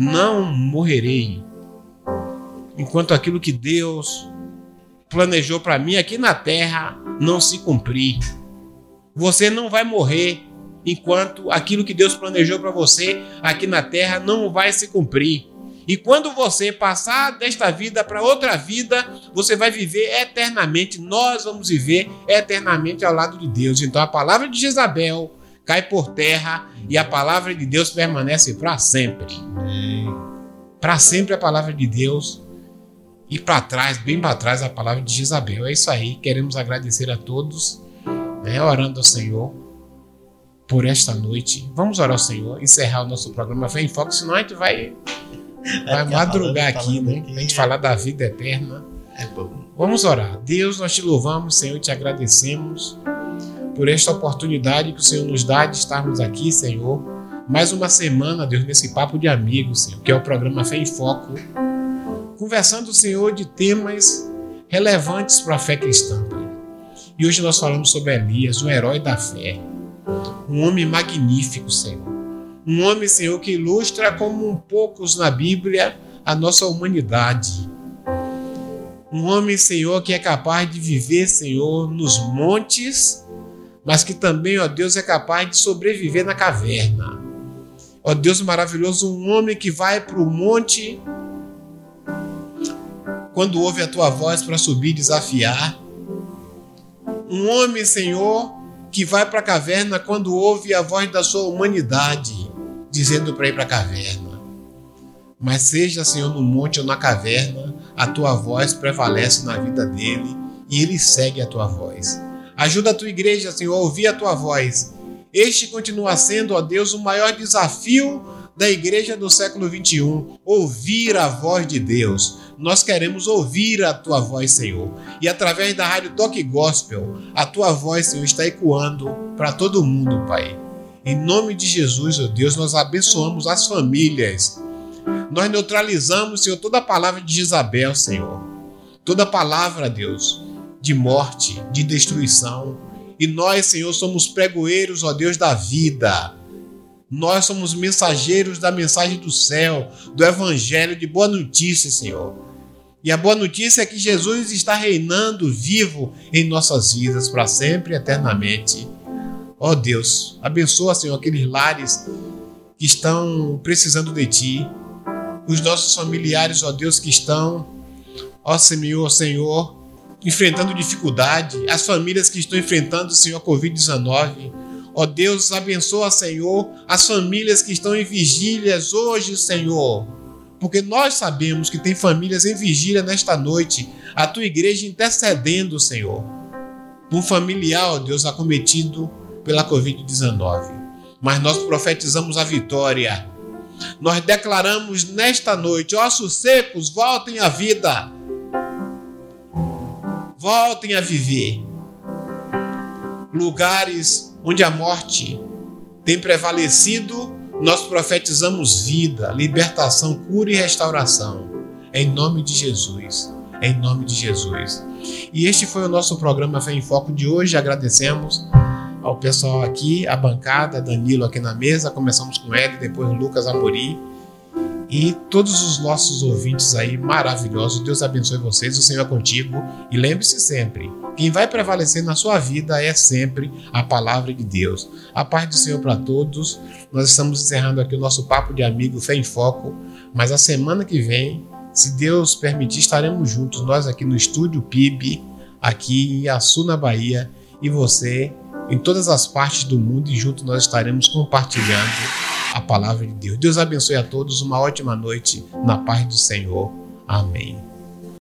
não morrerei enquanto aquilo que Deus planejou para mim aqui na terra não se cumprir. Você não vai morrer enquanto aquilo que Deus planejou para você aqui na terra não vai se cumprir. E quando você passar desta vida para outra vida, você vai viver eternamente. Nós vamos viver eternamente ao lado de Deus. Então a palavra de Jezabel cai por terra e a palavra de Deus permanece para sempre. Para sempre a palavra de Deus e para trás, bem para trás, a palavra de Jezabel. É isso aí. Queremos agradecer a todos né, orando ao Senhor por esta noite. Vamos orar ao Senhor, encerrar o nosso programa Vem em Foco, senão a gente vai, vai madrugar aqui, né? A gente falar da vida eterna. É bom. Vamos orar. Deus, nós te louvamos, Senhor, te agradecemos por esta oportunidade que o Senhor nos dá de estarmos aqui, Senhor. Mais uma semana, Deus, nesse papo de amigos, Senhor, que é o programa Fé em Foco, conversando, Senhor, de temas relevantes para a fé cristã. E hoje nós falamos sobre Elias, o herói da fé. Um homem magnífico, Senhor. Um homem, Senhor, que ilustra como um poucos na Bíblia a nossa humanidade. Um homem, Senhor, que é capaz de viver, Senhor, nos montes, mas que também, ó Deus, é capaz de sobreviver na caverna. Ó Deus maravilhoso, um homem que vai para o monte quando ouve a tua voz para subir e desafiar um homem, Senhor, que vai para a caverna quando ouve a voz da sua humanidade, dizendo para ir para a caverna. Mas seja, Senhor, no monte ou na caverna, a tua voz prevalece na vida dele e ele segue a tua voz. Ajuda a tua igreja, Senhor, a ouvir a tua voz. Este continua sendo, ó Deus, o maior desafio da igreja do século 21, ouvir a voz de Deus. Nós queremos ouvir a tua voz, Senhor. E através da rádio Toque Gospel, a tua voz, Senhor, está ecoando para todo mundo, Pai. Em nome de Jesus, ó Deus, nós abençoamos as famílias. Nós neutralizamos, Senhor, toda a palavra de Isabel, Senhor. Toda palavra, Deus, de morte, de destruição. E nós, Senhor, somos pregoeiros, ó Deus, da vida nós somos mensageiros da mensagem do céu, do evangelho de boa notícia, Senhor. E a boa notícia é que Jesus está reinando vivo em nossas vidas para sempre e eternamente. Ó Deus, abençoa, Senhor, aqueles lares que estão precisando de Ti, os nossos familiares, ó Deus, que estão, ó Senhor, Senhor, enfrentando dificuldade, as famílias que estão enfrentando, Senhor, a Covid-19. Ó Deus, abençoa, Senhor, as famílias que estão em vigílias hoje, Senhor. Porque nós sabemos que tem famílias em vigília nesta noite, a tua igreja intercedendo, Senhor, por um familiar, ó Deus, acometido pela Covid-19. Mas nós profetizamos a vitória. Nós declaramos nesta noite: ossos secos, voltem à vida. Voltem a viver. Lugares onde a morte tem prevalecido, nós profetizamos vida, libertação, cura e restauração. Em nome de Jesus. Em nome de Jesus. E este foi o nosso programa Fé em Foco de hoje. Agradecemos ao pessoal aqui, a bancada, Danilo aqui na mesa. Começamos com ele, depois Lucas Amorim e todos os nossos ouvintes aí maravilhosos. Deus abençoe vocês, o Senhor é contigo. E lembre-se sempre: quem vai prevalecer na sua vida é sempre a palavra de Deus. A paz do Senhor para todos. Nós estamos encerrando aqui o nosso papo de amigo Fé em Foco, mas a semana que vem, se Deus permitir, estaremos juntos, nós aqui no estúdio PIB, aqui em Açu, na Bahia, e você em todas as partes do mundo, e junto nós estaremos compartilhando a palavra de Deus. Deus abençoe a todos, uma ótima noite na paz do Senhor. Amém.